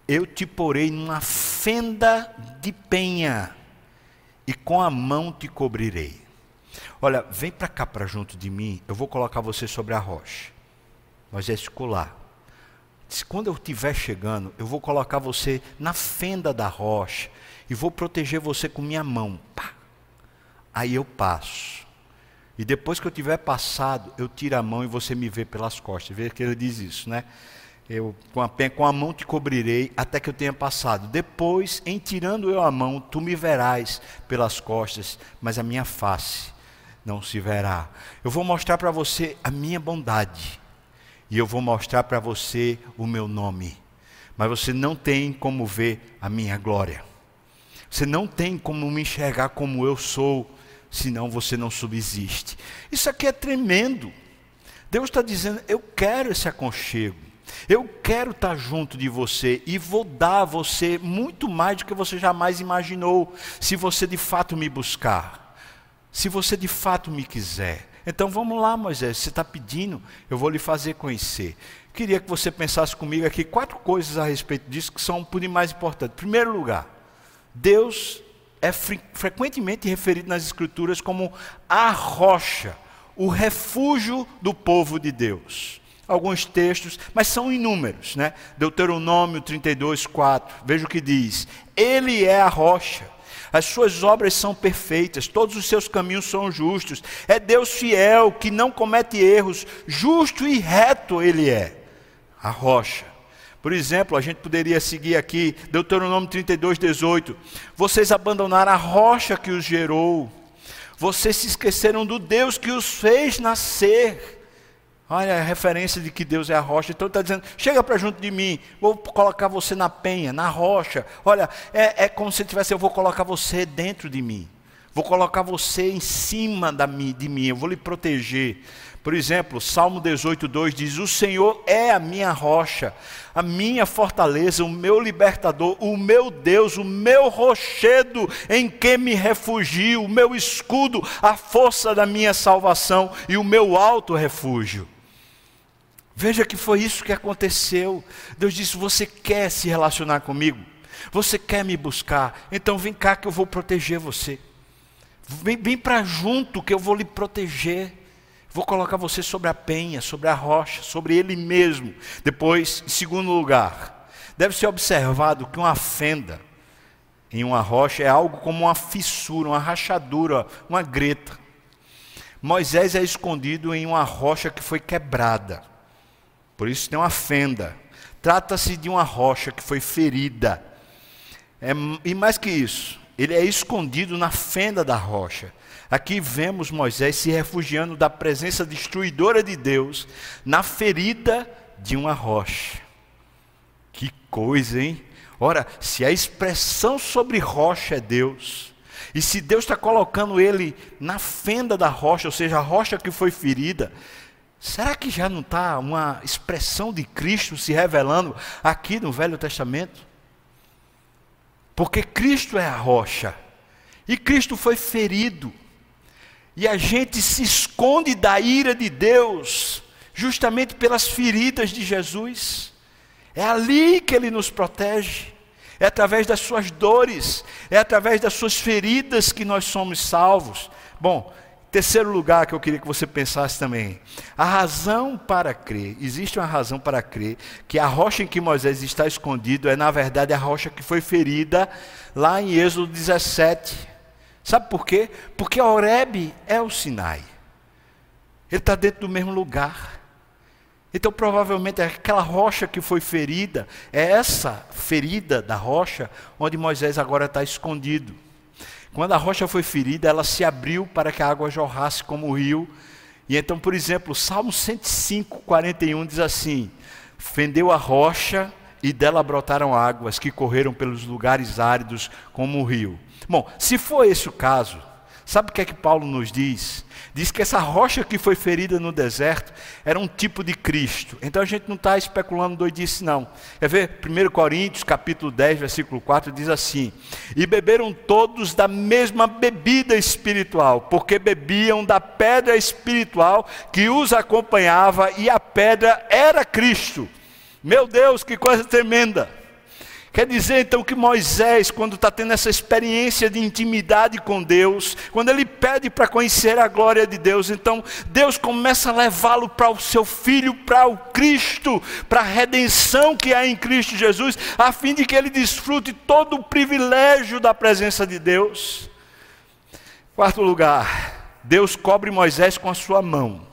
eu te porei numa fenda de penha, e com a mão te cobrirei. Olha, vem para cá, para junto de mim, eu vou colocar você sobre a rocha. Mas é escolar. Quando eu estiver chegando, eu vou colocar você na fenda da rocha e vou proteger você com minha mão. Pá. Aí eu passo. E depois que eu tiver passado, eu tiro a mão e você me vê pelas costas. Veja que ele diz isso, né? Eu com a, com a mão te cobrirei até que eu tenha passado. Depois, em tirando eu a mão, tu me verás pelas costas, mas a minha face não se verá. Eu vou mostrar para você a minha bondade. E eu vou mostrar para você o meu nome. Mas você não tem como ver a minha glória. Você não tem como me enxergar como eu sou, senão você não subsiste. Isso aqui é tremendo. Deus está dizendo: eu quero esse aconchego. Eu quero estar junto de você e vou dar a você muito mais do que você jamais imaginou, se você de fato me buscar, se você de fato me quiser. Então vamos lá, Moisés, você está pedindo, eu vou lhe fazer conhecer. Queria que você pensasse comigo aqui quatro coisas a respeito disso que são por mais importantes. Primeiro lugar, Deus é fre frequentemente referido nas Escrituras como a rocha, o refúgio do povo de Deus. Alguns textos, mas são inúmeros, né? Deuteronômio 32, 4, veja o que diz: Ele é a rocha, as suas obras são perfeitas, todos os seus caminhos são justos, é Deus fiel, que não comete erros, justo e reto Ele é, a rocha. Por exemplo, a gente poderia seguir aqui, Deuteronômio 32, 18. Vocês abandonaram a rocha que os gerou, vocês se esqueceram do Deus que os fez nascer. Olha a referência de que Deus é a rocha. Então está dizendo: chega para junto de mim, vou colocar você na penha, na rocha. Olha, é, é como se tivesse: eu vou colocar você dentro de mim, vou colocar você em cima da, de mim, eu vou lhe proteger. Por exemplo, Salmo 18, 2 diz: O Senhor é a minha rocha, a minha fortaleza, o meu libertador, o meu Deus, o meu rochedo em que me refugio, o meu escudo, a força da minha salvação e o meu alto refúgio. Veja que foi isso que aconteceu. Deus disse: Você quer se relacionar comigo? Você quer me buscar? Então vem cá que eu vou proteger você. Vem, vem para junto que eu vou lhe proteger. Vou colocar você sobre a penha, sobre a rocha, sobre ele mesmo. Depois, em segundo lugar, deve ser observado que uma fenda em uma rocha é algo como uma fissura, uma rachadura, uma greta. Moisés é escondido em uma rocha que foi quebrada. Por isso tem uma fenda. Trata-se de uma rocha que foi ferida. É, e mais que isso, ele é escondido na fenda da rocha. Aqui vemos Moisés se refugiando da presença destruidora de Deus na ferida de uma rocha. Que coisa, hein? Ora, se a expressão sobre rocha é Deus, e se Deus está colocando ele na fenda da rocha, ou seja, a rocha que foi ferida, será que já não está uma expressão de Cristo se revelando aqui no Velho Testamento? Porque Cristo é a rocha, e Cristo foi ferido, e a gente se esconde da ira de Deus, justamente pelas feridas de Jesus. É ali que Ele nos protege, é através das suas dores, é através das suas feridas que nós somos salvos. Bom, terceiro lugar que eu queria que você pensasse também: a razão para crer, existe uma razão para crer que a rocha em que Moisés está escondido é, na verdade, a rocha que foi ferida lá em Êxodo 17. Sabe por quê? Porque Oreb é o Sinai, ele está dentro do mesmo lugar. Então, provavelmente, aquela rocha que foi ferida, é essa ferida da rocha onde Moisés agora está escondido. Quando a rocha foi ferida, ela se abriu para que a água jorrasse como o rio. E então, por exemplo, Salmo 105, 41 diz assim: Fendeu a rocha e dela brotaram águas que correram pelos lugares áridos como o rio. Bom, se for esse o caso, sabe o que é que Paulo nos diz? Diz que essa rocha que foi ferida no deserto era um tipo de Cristo. Então a gente não está especulando doidice, não. Quer ver? 1 Coríntios, capítulo 10, versículo 4, diz assim: E beberam todos da mesma bebida espiritual, porque bebiam da pedra espiritual que os acompanhava, e a pedra era Cristo. Meu Deus, que coisa tremenda! Quer dizer então que Moisés, quando está tendo essa experiência de intimidade com Deus, quando ele pede para conhecer a glória de Deus, então Deus começa a levá-lo para o seu filho, para o Cristo, para a redenção que há em Cristo Jesus, a fim de que ele desfrute todo o privilégio da presença de Deus. Quarto lugar, Deus cobre Moisés com a sua mão.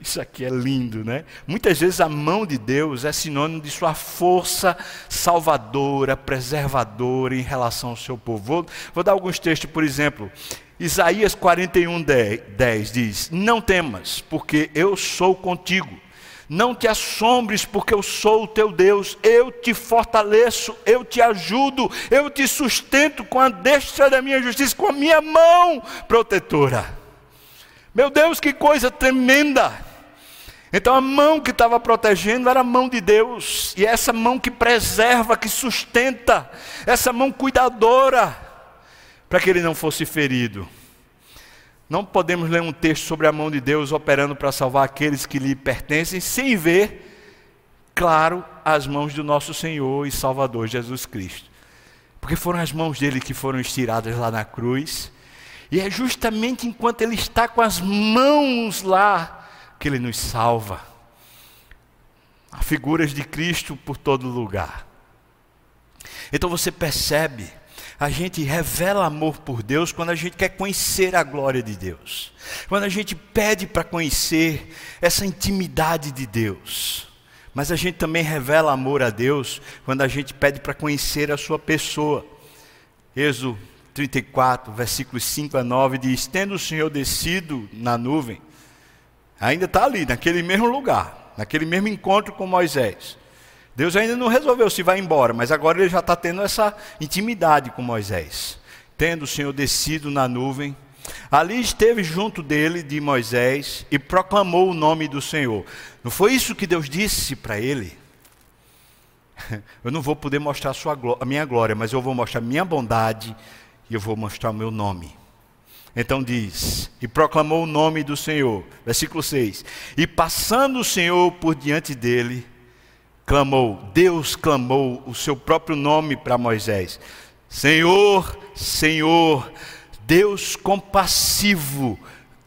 Isso aqui é lindo, né? Muitas vezes a mão de Deus é sinônimo de sua força salvadora, preservadora em relação ao seu povo. Vou, vou dar alguns textos, por exemplo. Isaías 41, 10, 10 diz: Não temas, porque eu sou contigo. Não te assombres, porque eu sou o teu Deus. Eu te fortaleço, eu te ajudo, eu te sustento com a destra da minha justiça, com a minha mão protetora. Meu Deus, que coisa tremenda! Então a mão que estava protegendo era a mão de Deus, e é essa mão que preserva, que sustenta, essa mão cuidadora, para que ele não fosse ferido. Não podemos ler um texto sobre a mão de Deus operando para salvar aqueles que lhe pertencem, sem ver, claro, as mãos do nosso Senhor e Salvador Jesus Cristo. Porque foram as mãos dele que foram estiradas lá na cruz, e é justamente enquanto ele está com as mãos lá, que Ele nos salva. Há figuras de Cristo por todo lugar. Então você percebe, a gente revela amor por Deus quando a gente quer conhecer a glória de Deus. Quando a gente pede para conhecer essa intimidade de Deus. Mas a gente também revela amor a Deus quando a gente pede para conhecer a sua pessoa. Êxodo 34, versículos 5 a 9 diz: Tendo o Senhor descido na nuvem, ainda está ali, naquele mesmo lugar, naquele mesmo encontro com Moisés. Deus ainda não resolveu se vai embora, mas agora ele já está tendo essa intimidade com Moisés. Tendo o Senhor descido na nuvem, ali esteve junto dele, de Moisés, e proclamou o nome do Senhor. Não foi isso que Deus disse para ele? (laughs) Eu não vou poder mostrar a, a minha glória, mas eu vou mostrar minha bondade e eu vou mostrar o meu nome. Então diz: E proclamou o nome do Senhor. Versículo 6. E passando o Senhor por diante dele, clamou, Deus clamou o seu próprio nome para Moisés: Senhor, Senhor, Deus compassivo,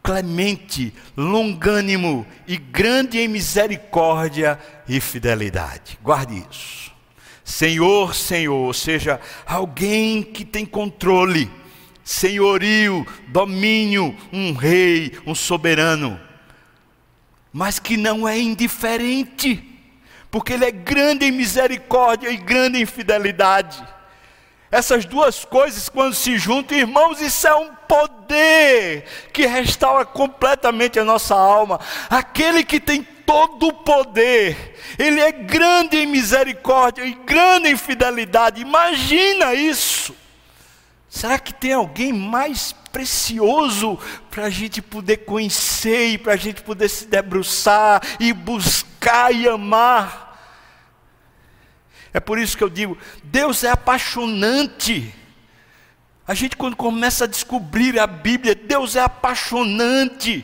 clemente, longânimo e grande em misericórdia e fidelidade. Guarde isso. Senhor, Senhor, ou seja, alguém que tem controle, senhorio, domínio, um rei, um soberano, mas que não é indiferente, porque Ele é grande em misericórdia e grande em fidelidade. Essas duas coisas, quando se juntam, irmãos, isso é um poder que restaura completamente a nossa alma. Aquele que tem todo o poder, ele é grande em misericórdia e grande em fidelidade. Imagina isso. Será que tem alguém mais precioso para a gente poder conhecer e para a gente poder se debruçar e buscar e amar? É por isso que eu digo: Deus é apaixonante. A gente, quando começa a descobrir a Bíblia, Deus é apaixonante.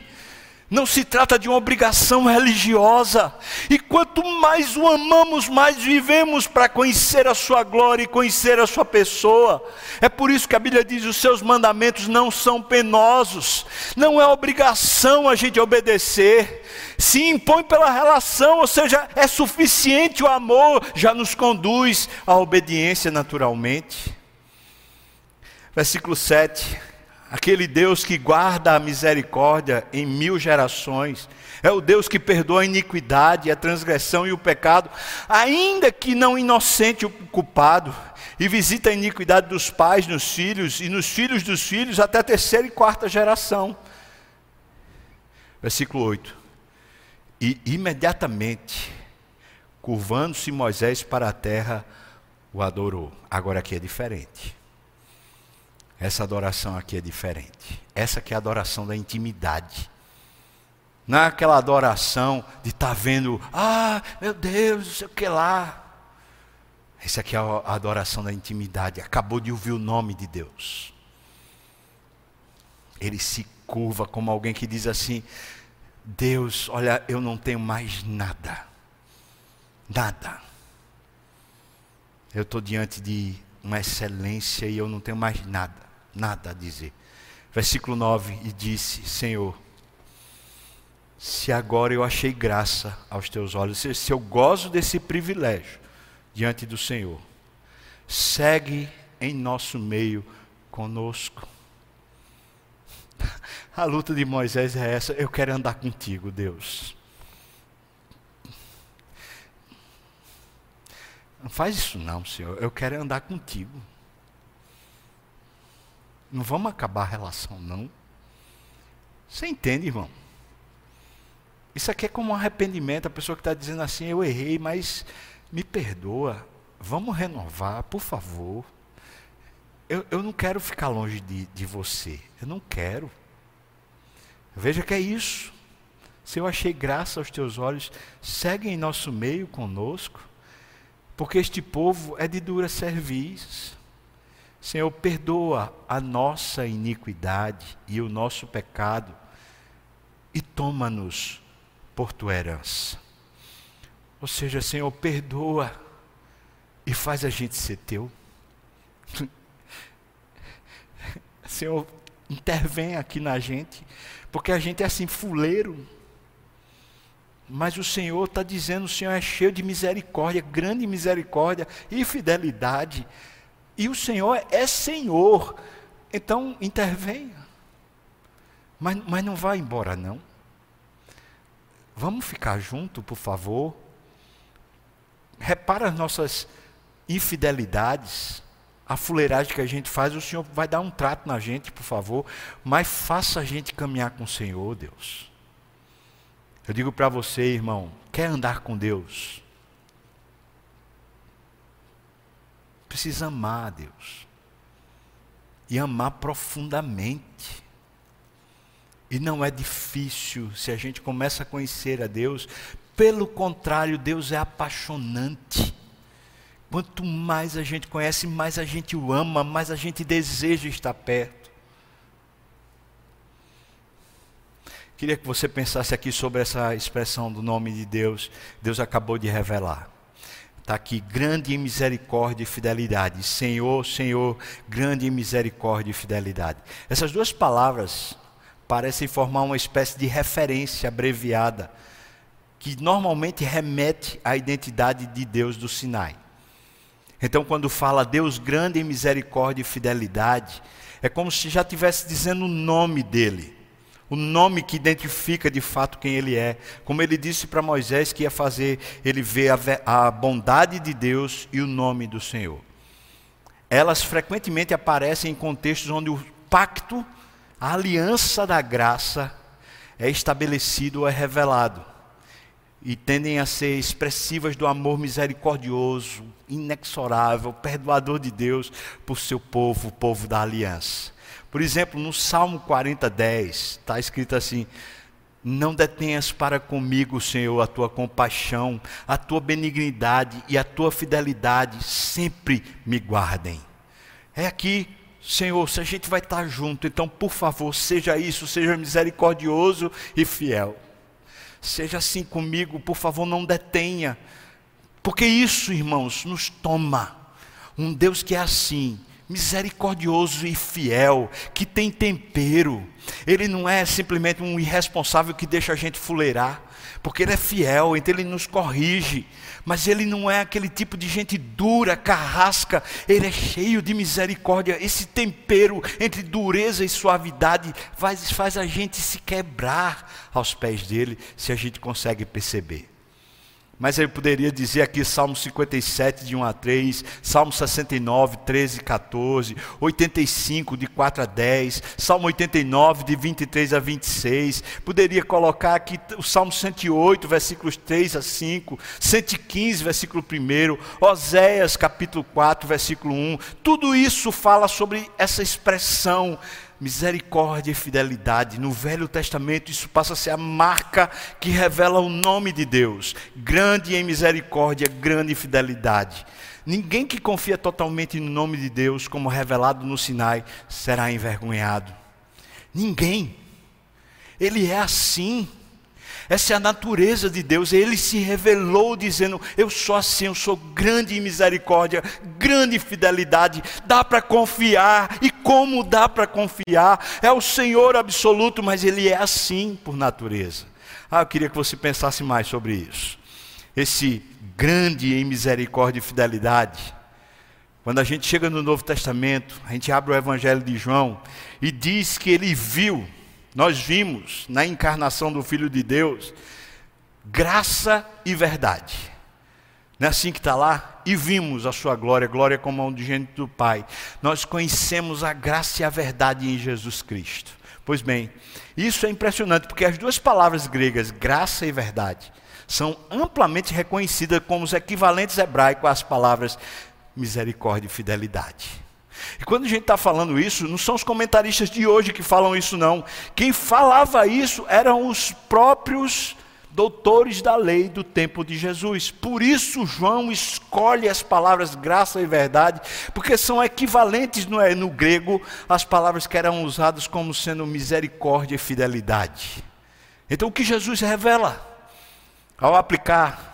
Não se trata de uma obrigação religiosa. E quanto mais o amamos, mais vivemos para conhecer a Sua glória e conhecer a Sua pessoa. É por isso que a Bíblia diz: os seus mandamentos não são penosos. Não é obrigação a gente obedecer. Se impõe pela relação, ou seja, é suficiente o amor, já nos conduz à obediência naturalmente. Versículo 7. Aquele Deus que guarda a misericórdia em mil gerações, é o Deus que perdoa a iniquidade, a transgressão e o pecado, ainda que não inocente o culpado, e visita a iniquidade dos pais nos filhos e nos filhos dos filhos até a terceira e quarta geração. Versículo 8. E imediatamente, curvando-se Moisés para a terra, o adorou. Agora aqui é diferente. Essa adoração aqui é diferente. Essa aqui é a adoração da intimidade. Não é aquela adoração de estar tá vendo, ah, meu Deus, não sei o que lá. Essa aqui é a adoração da intimidade. Acabou de ouvir o nome de Deus. Ele se curva como alguém que diz assim: Deus, olha, eu não tenho mais nada. Nada. Eu estou diante de uma excelência e eu não tenho mais nada nada a dizer. Versículo 9: E disse: Senhor, se agora eu achei graça aos teus olhos, se eu gozo desse privilégio diante do Senhor, segue em nosso meio conosco. (laughs) A luta de Moisés é essa: eu quero andar contigo, Deus. Não faz isso não, Senhor. Eu quero andar contigo. Não vamos acabar a relação, não. Você entende, irmão? Isso aqui é como um arrependimento. A pessoa que está dizendo assim: Eu errei, mas me perdoa. Vamos renovar, por favor. Eu, eu não quero ficar longe de, de você. Eu não quero. Veja que é isso. Se eu achei graça aos teus olhos, segue em nosso meio conosco, porque este povo é de dura serviço. Senhor, perdoa a nossa iniquidade e o nosso pecado e toma-nos por tua herança. Ou seja, Senhor, perdoa e faz a gente ser teu. (laughs) Senhor, intervém aqui na gente, porque a gente é assim, fuleiro. Mas o Senhor está dizendo: o Senhor é cheio de misericórdia, grande misericórdia e fidelidade. E o Senhor é Senhor. Então intervenha. Mas, mas não vá embora, não. Vamos ficar junto, por favor. Repara as nossas infidelidades, a fuleiragem que a gente faz. O Senhor vai dar um trato na gente, por favor. Mas faça a gente caminhar com o Senhor, Deus. Eu digo para você, irmão, quer andar com Deus? Precisa amar a Deus. E amar profundamente. E não é difícil se a gente começa a conhecer a Deus. Pelo contrário, Deus é apaixonante. Quanto mais a gente conhece, mais a gente o ama, mais a gente deseja estar perto. Queria que você pensasse aqui sobre essa expressão do nome de Deus. Deus acabou de revelar. Está aqui, grande misericórdia e fidelidade. Senhor, Senhor, grande misericórdia e fidelidade. Essas duas palavras parecem formar uma espécie de referência abreviada, que normalmente remete à identidade de Deus do Sinai. Então, quando fala Deus grande em misericórdia e fidelidade, é como se já estivesse dizendo o nome dele, o nome que identifica de fato quem ele é. Como ele disse para Moisés que ia fazer ele ver a, a bondade de Deus e o nome do Senhor. Elas frequentemente aparecem em contextos onde o pacto, a aliança da graça, é estabelecido ou é revelado e tendem a ser expressivas do amor misericordioso, inexorável, perdoador de Deus por seu povo, o povo da aliança. Por exemplo, no Salmo 40, 10, está escrito assim: Não detenhas para comigo, Senhor, a tua compaixão, a tua benignidade e a tua fidelidade sempre me guardem. É aqui Senhor, se a gente vai estar junto, então por favor, seja isso, seja misericordioso e fiel. Seja assim comigo, por favor, não detenha. Porque isso, irmãos, nos toma. Um Deus que é assim, misericordioso e fiel, que tem tempero. Ele não é simplesmente um irresponsável que deixa a gente fuleirar, porque ele é fiel, então ele nos corrige. Mas ele não é aquele tipo de gente dura, carrasca, ele é cheio de misericórdia. Esse tempero entre dureza e suavidade faz, faz a gente se quebrar aos pés dele, se a gente consegue perceber. Mas eu poderia dizer aqui Salmo 57, de 1 a 3, Salmo 69, 13 e 14, 85, de 4 a 10, Salmo 89, de 23 a 26. Poderia colocar aqui o Salmo 108, versículos 3 a 5, 115, versículo 1, Oséias, capítulo 4, versículo 1. Tudo isso fala sobre essa expressão misericórdia e fidelidade. No Velho Testamento, isso passa a ser a marca que revela o nome de Deus. Grande em misericórdia, grande em fidelidade. Ninguém que confia totalmente no nome de Deus, como revelado no Sinai, será envergonhado. Ninguém. Ele é assim. Essa é a natureza de Deus. Ele se revelou dizendo: Eu sou assim, eu sou grande em misericórdia, grande em fidelidade. Dá para confiar. E como dá para confiar? É o Senhor absoluto, mas Ele é assim por natureza. Ah, eu queria que você pensasse mais sobre isso. Esse grande em misericórdia e fidelidade. Quando a gente chega no Novo Testamento, a gente abre o Evangelho de João e diz que ele viu nós vimos na encarnação do Filho de Deus graça e verdade. Não é assim que está lá? E vimos a sua glória, glória como a gente do Pai. Nós conhecemos a graça e a verdade em Jesus Cristo. Pois bem, isso é impressionante, porque as duas palavras gregas, graça e verdade, são amplamente reconhecidas como os equivalentes hebraicos às palavras misericórdia e fidelidade. E quando a gente está falando isso, não são os comentaristas de hoje que falam isso, não. Quem falava isso eram os próprios doutores da lei do tempo de Jesus. Por isso, João escolhe as palavras graça e verdade, porque são equivalentes no, no grego às palavras que eram usadas como sendo misericórdia e fidelidade. Então, o que Jesus revela ao aplicar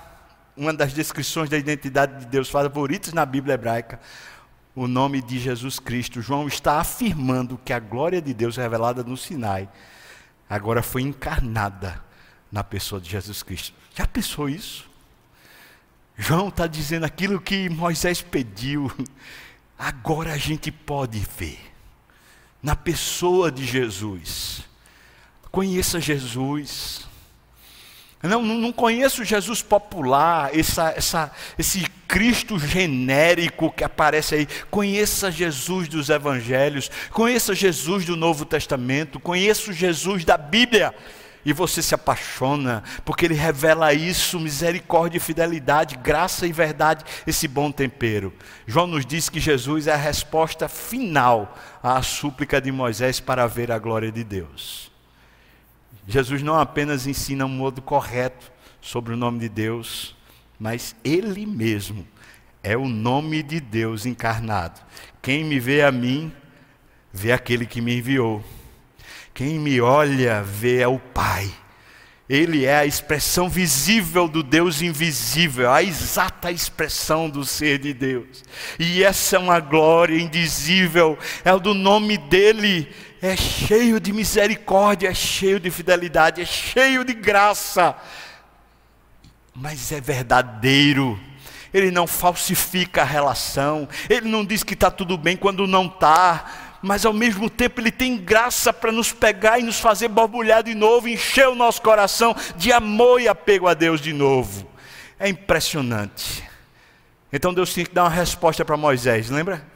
uma das descrições da identidade de Deus favoritas na Bíblia hebraica, o nome de Jesus Cristo. João está afirmando que a glória de Deus revelada no Sinai agora foi encarnada na pessoa de Jesus Cristo. Já pensou isso? João está dizendo aquilo que Moisés pediu. Agora a gente pode ver na pessoa de Jesus. Conheça Jesus. Não, não conheço Jesus popular, essa, essa, esse Cristo genérico que aparece aí. Conheça Jesus dos Evangelhos, conheça Jesus do Novo Testamento, conheça Jesus da Bíblia. E você se apaixona, porque ele revela isso, misericórdia e fidelidade, graça e verdade, esse bom tempero. João nos diz que Jesus é a resposta final à súplica de Moisés para ver a glória de Deus. Jesus não apenas ensina um modo correto sobre o nome de Deus, mas Ele mesmo é o nome de Deus encarnado. Quem me vê a mim, vê aquele que me enviou. Quem me olha, vê o Pai. Ele é a expressão visível do Deus invisível, a exata expressão do ser de Deus. E essa é uma glória indizível, é o do nome dele é cheio de misericórdia, é cheio de fidelidade, é cheio de graça, mas é verdadeiro. ele não falsifica a relação, ele não diz que está tudo bem quando não está, mas ao mesmo tempo ele tem graça para nos pegar e nos fazer borbulhar de novo, encher o nosso coração de amor e apego a Deus de novo. É impressionante. Então Deus tinha que dar uma resposta para Moisés, lembra?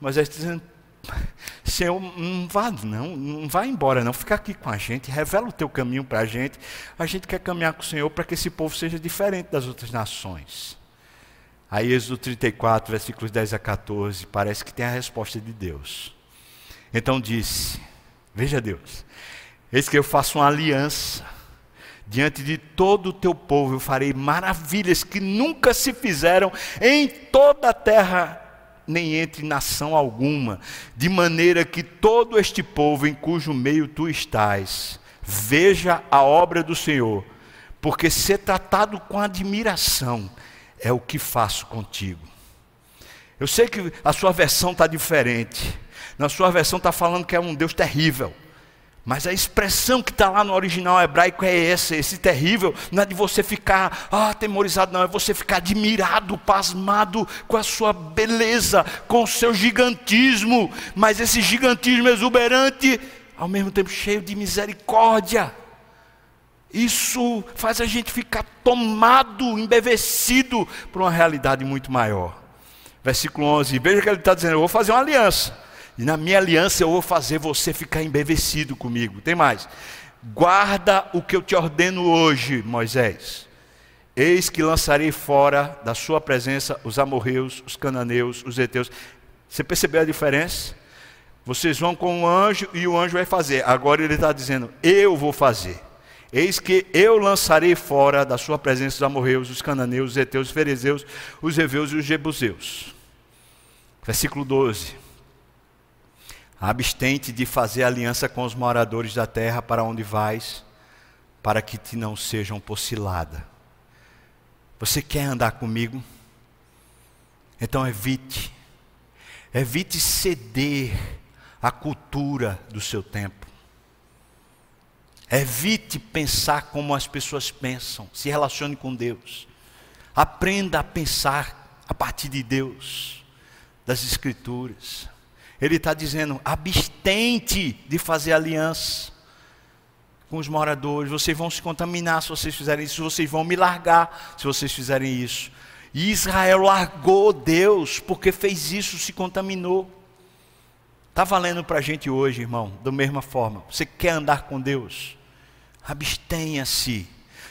Moisés dizendo: (laughs) Senhor, não vá não, não vá embora não, fica aqui com a gente, revela o teu caminho para a gente. A gente quer caminhar com o Senhor para que esse povo seja diferente das outras nações. Aí Êxodo 34, versículos 10 a 14, parece que tem a resposta de Deus. Então disse: Veja Deus, eis que eu faço uma aliança diante de todo o teu povo, eu farei maravilhas que nunca se fizeram em toda a terra nem entre nação alguma, de maneira que todo este povo em cujo meio tu estás, veja a obra do Senhor, porque ser tratado com admiração é o que faço contigo. Eu sei que a sua versão está diferente, na sua versão está falando que é um Deus terrível. Mas a expressão que está lá no original hebraico é essa, esse terrível, não é de você ficar ah, atemorizado, não, é você ficar admirado, pasmado com a sua beleza, com o seu gigantismo, mas esse gigantismo exuberante, ao mesmo tempo cheio de misericórdia. Isso faz a gente ficar tomado, embevecido por uma realidade muito maior. Versículo 11, veja que ele está dizendo: Eu vou fazer uma aliança e na minha aliança eu vou fazer você ficar embevecido comigo. Tem mais. Guarda o que eu te ordeno hoje, Moisés. Eis que lançarei fora da sua presença os amorreus, os cananeus, os heteus. Você percebeu a diferença? Vocês vão com o anjo e o anjo vai fazer. Agora ele está dizendo: Eu vou fazer. Eis que eu lançarei fora da sua presença os amorreus, os cananeus, os heteus, os ferezeus, os heveus e os jebuseus. Versículo 12. Abstente de fazer aliança com os moradores da terra para onde vais, para que te não sejam por cilada. Você quer andar comigo? Então evite. Evite ceder à cultura do seu tempo. Evite pensar como as pessoas pensam. Se relacione com Deus. Aprenda a pensar a partir de Deus, das Escrituras. Ele está dizendo: abstente de fazer aliança com os moradores. Vocês vão se contaminar se vocês fizerem isso. Vocês vão me largar se vocês fizerem isso. E Israel largou Deus porque fez isso, se contaminou. Está valendo para a gente hoje, irmão, da mesma forma. Você quer andar com Deus? Abstenha-se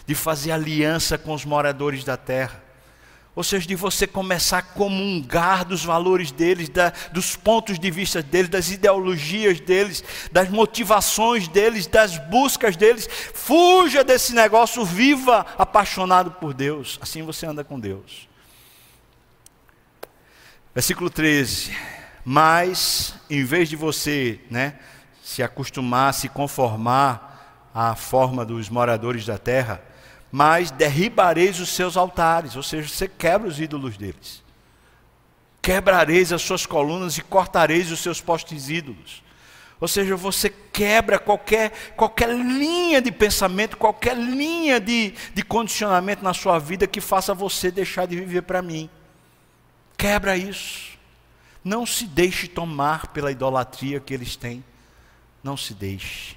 de fazer aliança com os moradores da terra ou seja, de você começar a comungar dos valores deles, da, dos pontos de vista deles, das ideologias deles, das motivações deles, das buscas deles. Fuja desse negócio, viva apaixonado por Deus. Assim você anda com Deus. Versículo 13. Mas, em vez de você né, se acostumar, se conformar à forma dos moradores da terra, mas derribareis os seus altares, ou seja, você quebra os ídolos deles. Quebrareis as suas colunas e cortareis os seus postes ídolos. Ou seja, você quebra qualquer, qualquer linha de pensamento, qualquer linha de, de condicionamento na sua vida que faça você deixar de viver para mim. Quebra isso. Não se deixe tomar pela idolatria que eles têm. Não se deixe.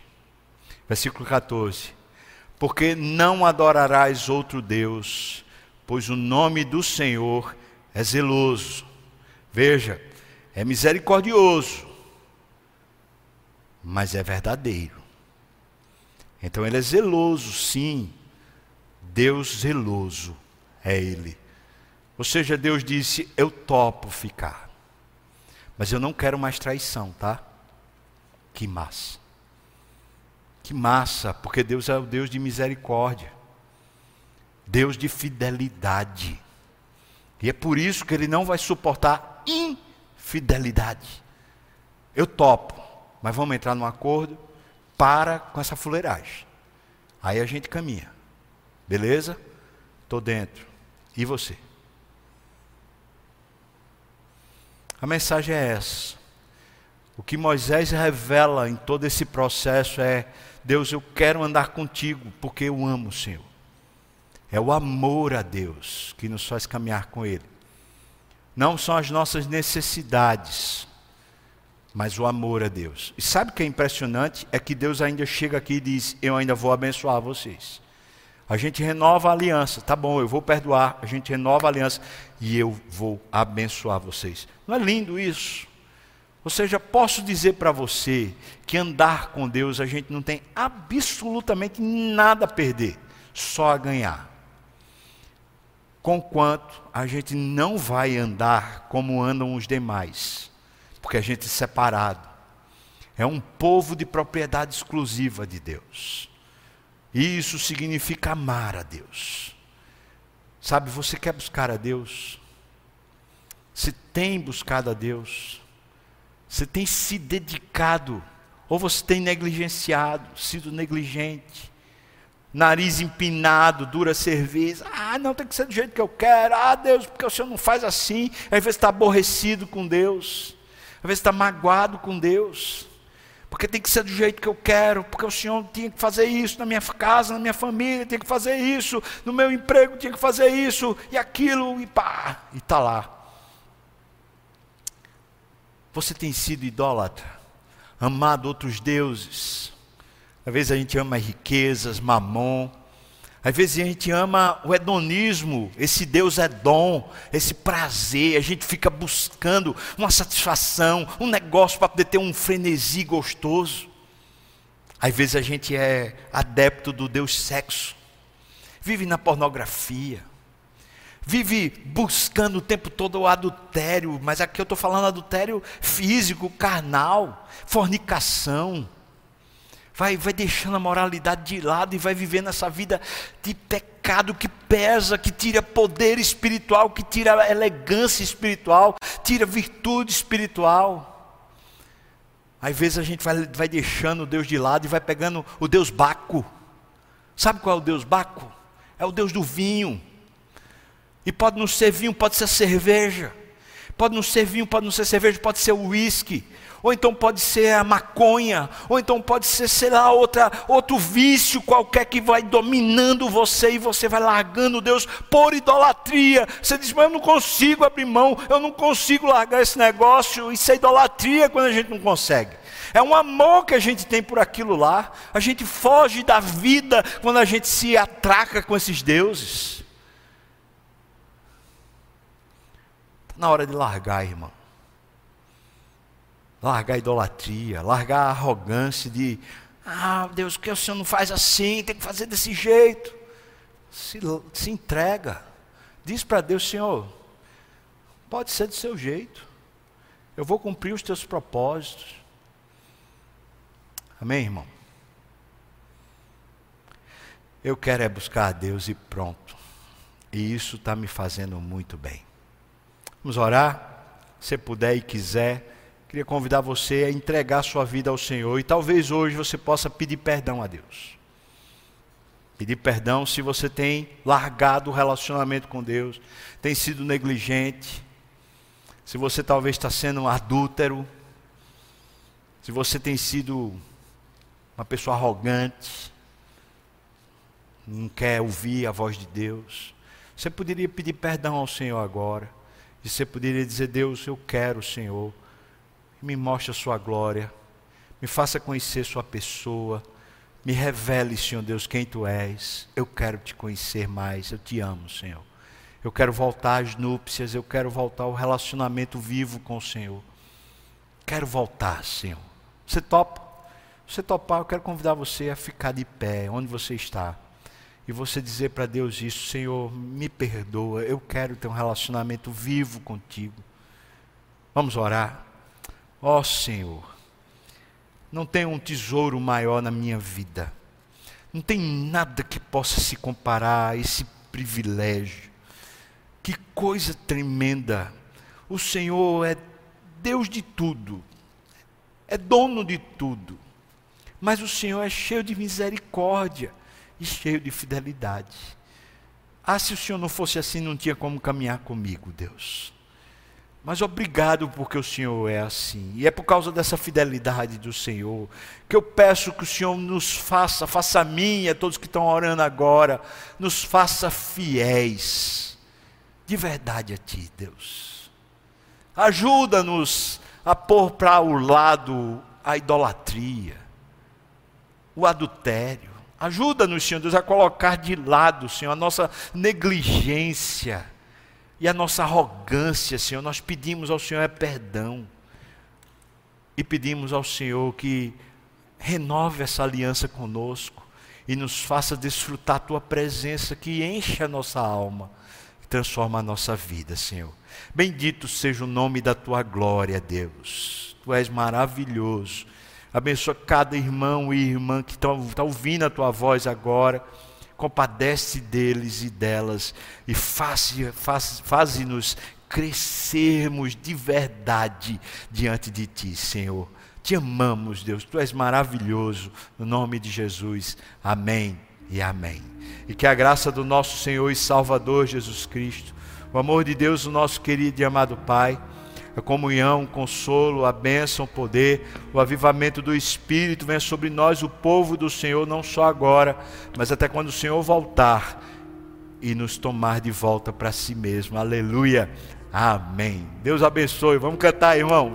Versículo 14 porque não adorarás outro Deus, pois o nome do Senhor é zeloso. Veja, é misericordioso, mas é verdadeiro. Então ele é zeloso, sim. Deus zeloso é ele. Ou seja, Deus disse: Eu topo ficar, mas eu não quero mais traição, tá? Que massa. Que massa, porque Deus é o Deus de misericórdia, Deus de fidelidade. E é por isso que Ele não vai suportar infidelidade. Eu topo, mas vamos entrar num acordo, para com essa fuleiragem. Aí a gente caminha. Beleza? Estou dentro. E você? A mensagem é essa. O que Moisés revela em todo esse processo é Deus, eu quero andar contigo porque eu amo o Senhor. É o amor a Deus que nos faz caminhar com Ele. Não são as nossas necessidades, mas o amor a Deus. E sabe o que é impressionante? É que Deus ainda chega aqui e diz: Eu ainda vou abençoar vocês. A gente renova a aliança, tá bom, eu vou perdoar. A gente renova a aliança e eu vou abençoar vocês. Não é lindo isso? Ou seja, posso dizer para você que andar com Deus a gente não tem absolutamente nada a perder, só a ganhar. Conquanto a gente não vai andar como andam os demais, porque a gente é separado. É um povo de propriedade exclusiva de Deus. Isso significa amar a Deus. Sabe, você quer buscar a Deus? Se tem buscado a Deus, você tem se dedicado, ou você tem negligenciado, sido negligente, nariz empinado, dura cerveja. Ah, não, tem que ser do jeito que eu quero. Ah, Deus, porque o Senhor não faz assim. Às vezes está aborrecido com Deus, às vezes está magoado com Deus. Porque tem que ser do jeito que eu quero, porque o Senhor tinha que fazer isso na minha casa, na minha família, tinha que fazer isso, no meu emprego tinha que fazer isso, e aquilo, e pá, e está lá. Você tem sido idólatra, amado outros deuses. Às vezes a gente ama riquezas, mamon. Às vezes a gente ama o hedonismo, esse Deus é dom, esse prazer. A gente fica buscando uma satisfação, um negócio para poder ter um frenesi gostoso. Às vezes a gente é adepto do Deus sexo, vive na pornografia vive buscando o tempo todo o adultério, mas aqui eu estou falando adultério físico, carnal, fornicação. Vai, vai deixando a moralidade de lado e vai vivendo essa vida de pecado que pesa, que tira poder espiritual, que tira elegância espiritual, tira virtude espiritual. Às vezes a gente vai, vai deixando o Deus de lado e vai pegando o Deus Baco. Sabe qual é o Deus Baco? É o Deus do vinho e pode não ser vinho, pode ser cerveja. Pode não ser vinho, pode não ser cerveja, pode ser uísque. Ou então pode ser a maconha, ou então pode ser, sei lá, outra, outro vício qualquer que vai dominando você e você vai largando Deus por idolatria. Você diz, mas eu não consigo abrir mão, eu não consigo largar esse negócio. Isso é idolatria quando a gente não consegue. É um amor que a gente tem por aquilo lá. A gente foge da vida quando a gente se atraca com esses deuses. Na hora de largar, irmão. Largar a idolatria, largar a arrogância de, ah, Deus, que o Senhor não faz assim, tem que fazer desse jeito. Se, se entrega. Diz para Deus, Senhor, pode ser do seu jeito. Eu vou cumprir os teus propósitos. Amém, irmão? Eu quero é buscar a Deus e pronto. E isso está me fazendo muito bem. Vamos orar? Se puder e quiser, queria convidar você a entregar sua vida ao Senhor e talvez hoje você possa pedir perdão a Deus. Pedir perdão se você tem largado o relacionamento com Deus, tem sido negligente, se você talvez está sendo um adúltero, se você tem sido uma pessoa arrogante, não quer ouvir a voz de Deus, você poderia pedir perdão ao Senhor agora. E você poderia dizer: Deus, eu quero, Senhor, me mostre a Sua glória, me faça conhecer Sua pessoa, me revele, Senhor Deus, quem Tu és. Eu quero te conhecer mais, eu te amo, Senhor. Eu quero voltar às núpcias, eu quero voltar ao relacionamento vivo com o Senhor. Quero voltar, Senhor. Você topa? Você topar, eu quero convidar você a ficar de pé, onde você está e você dizer para Deus isso, Senhor, me perdoa, eu quero ter um relacionamento vivo contigo. Vamos orar. Ó oh, Senhor, não tem um tesouro maior na minha vida. Não tem nada que possa se comparar a esse privilégio. Que coisa tremenda. O Senhor é Deus de tudo, é dono de tudo, mas o Senhor é cheio de misericórdia e cheio de fidelidade. Ah, se o Senhor não fosse assim, não tinha como caminhar comigo, Deus. Mas obrigado porque o Senhor é assim. E é por causa dessa fidelidade do Senhor que eu peço que o Senhor nos faça, faça a mim e a todos que estão orando agora, nos faça fiéis, de verdade a Ti, Deus. Ajuda-nos a pôr para o lado a idolatria, o adultério. Ajuda-nos, Senhor Deus, a colocar de lado, Senhor, a nossa negligência e a nossa arrogância, Senhor, nós pedimos ao Senhor é perdão. E pedimos ao Senhor que renove essa aliança conosco e nos faça desfrutar a tua presença que enche a nossa alma e transforma a nossa vida, Senhor. Bendito seja o nome da tua glória, Deus. Tu és maravilhoso. Abençoa cada irmão e irmã que está tá ouvindo a tua voz agora compadece deles e delas e faze-nos faz, faz crescermos de verdade diante de Ti, Senhor. Te amamos, Deus, Tu és maravilhoso, no nome de Jesus. Amém e amém. E que a graça do nosso Senhor e Salvador Jesus Cristo, o amor de Deus, o nosso querido e amado Pai, a comunhão, o consolo, a bênção, o poder, o avivamento do Espírito venha sobre nós, o povo do Senhor, não só agora, mas até quando o Senhor voltar e nos tomar de volta para si mesmo. Aleluia. Amém. Deus abençoe. Vamos cantar, irmão.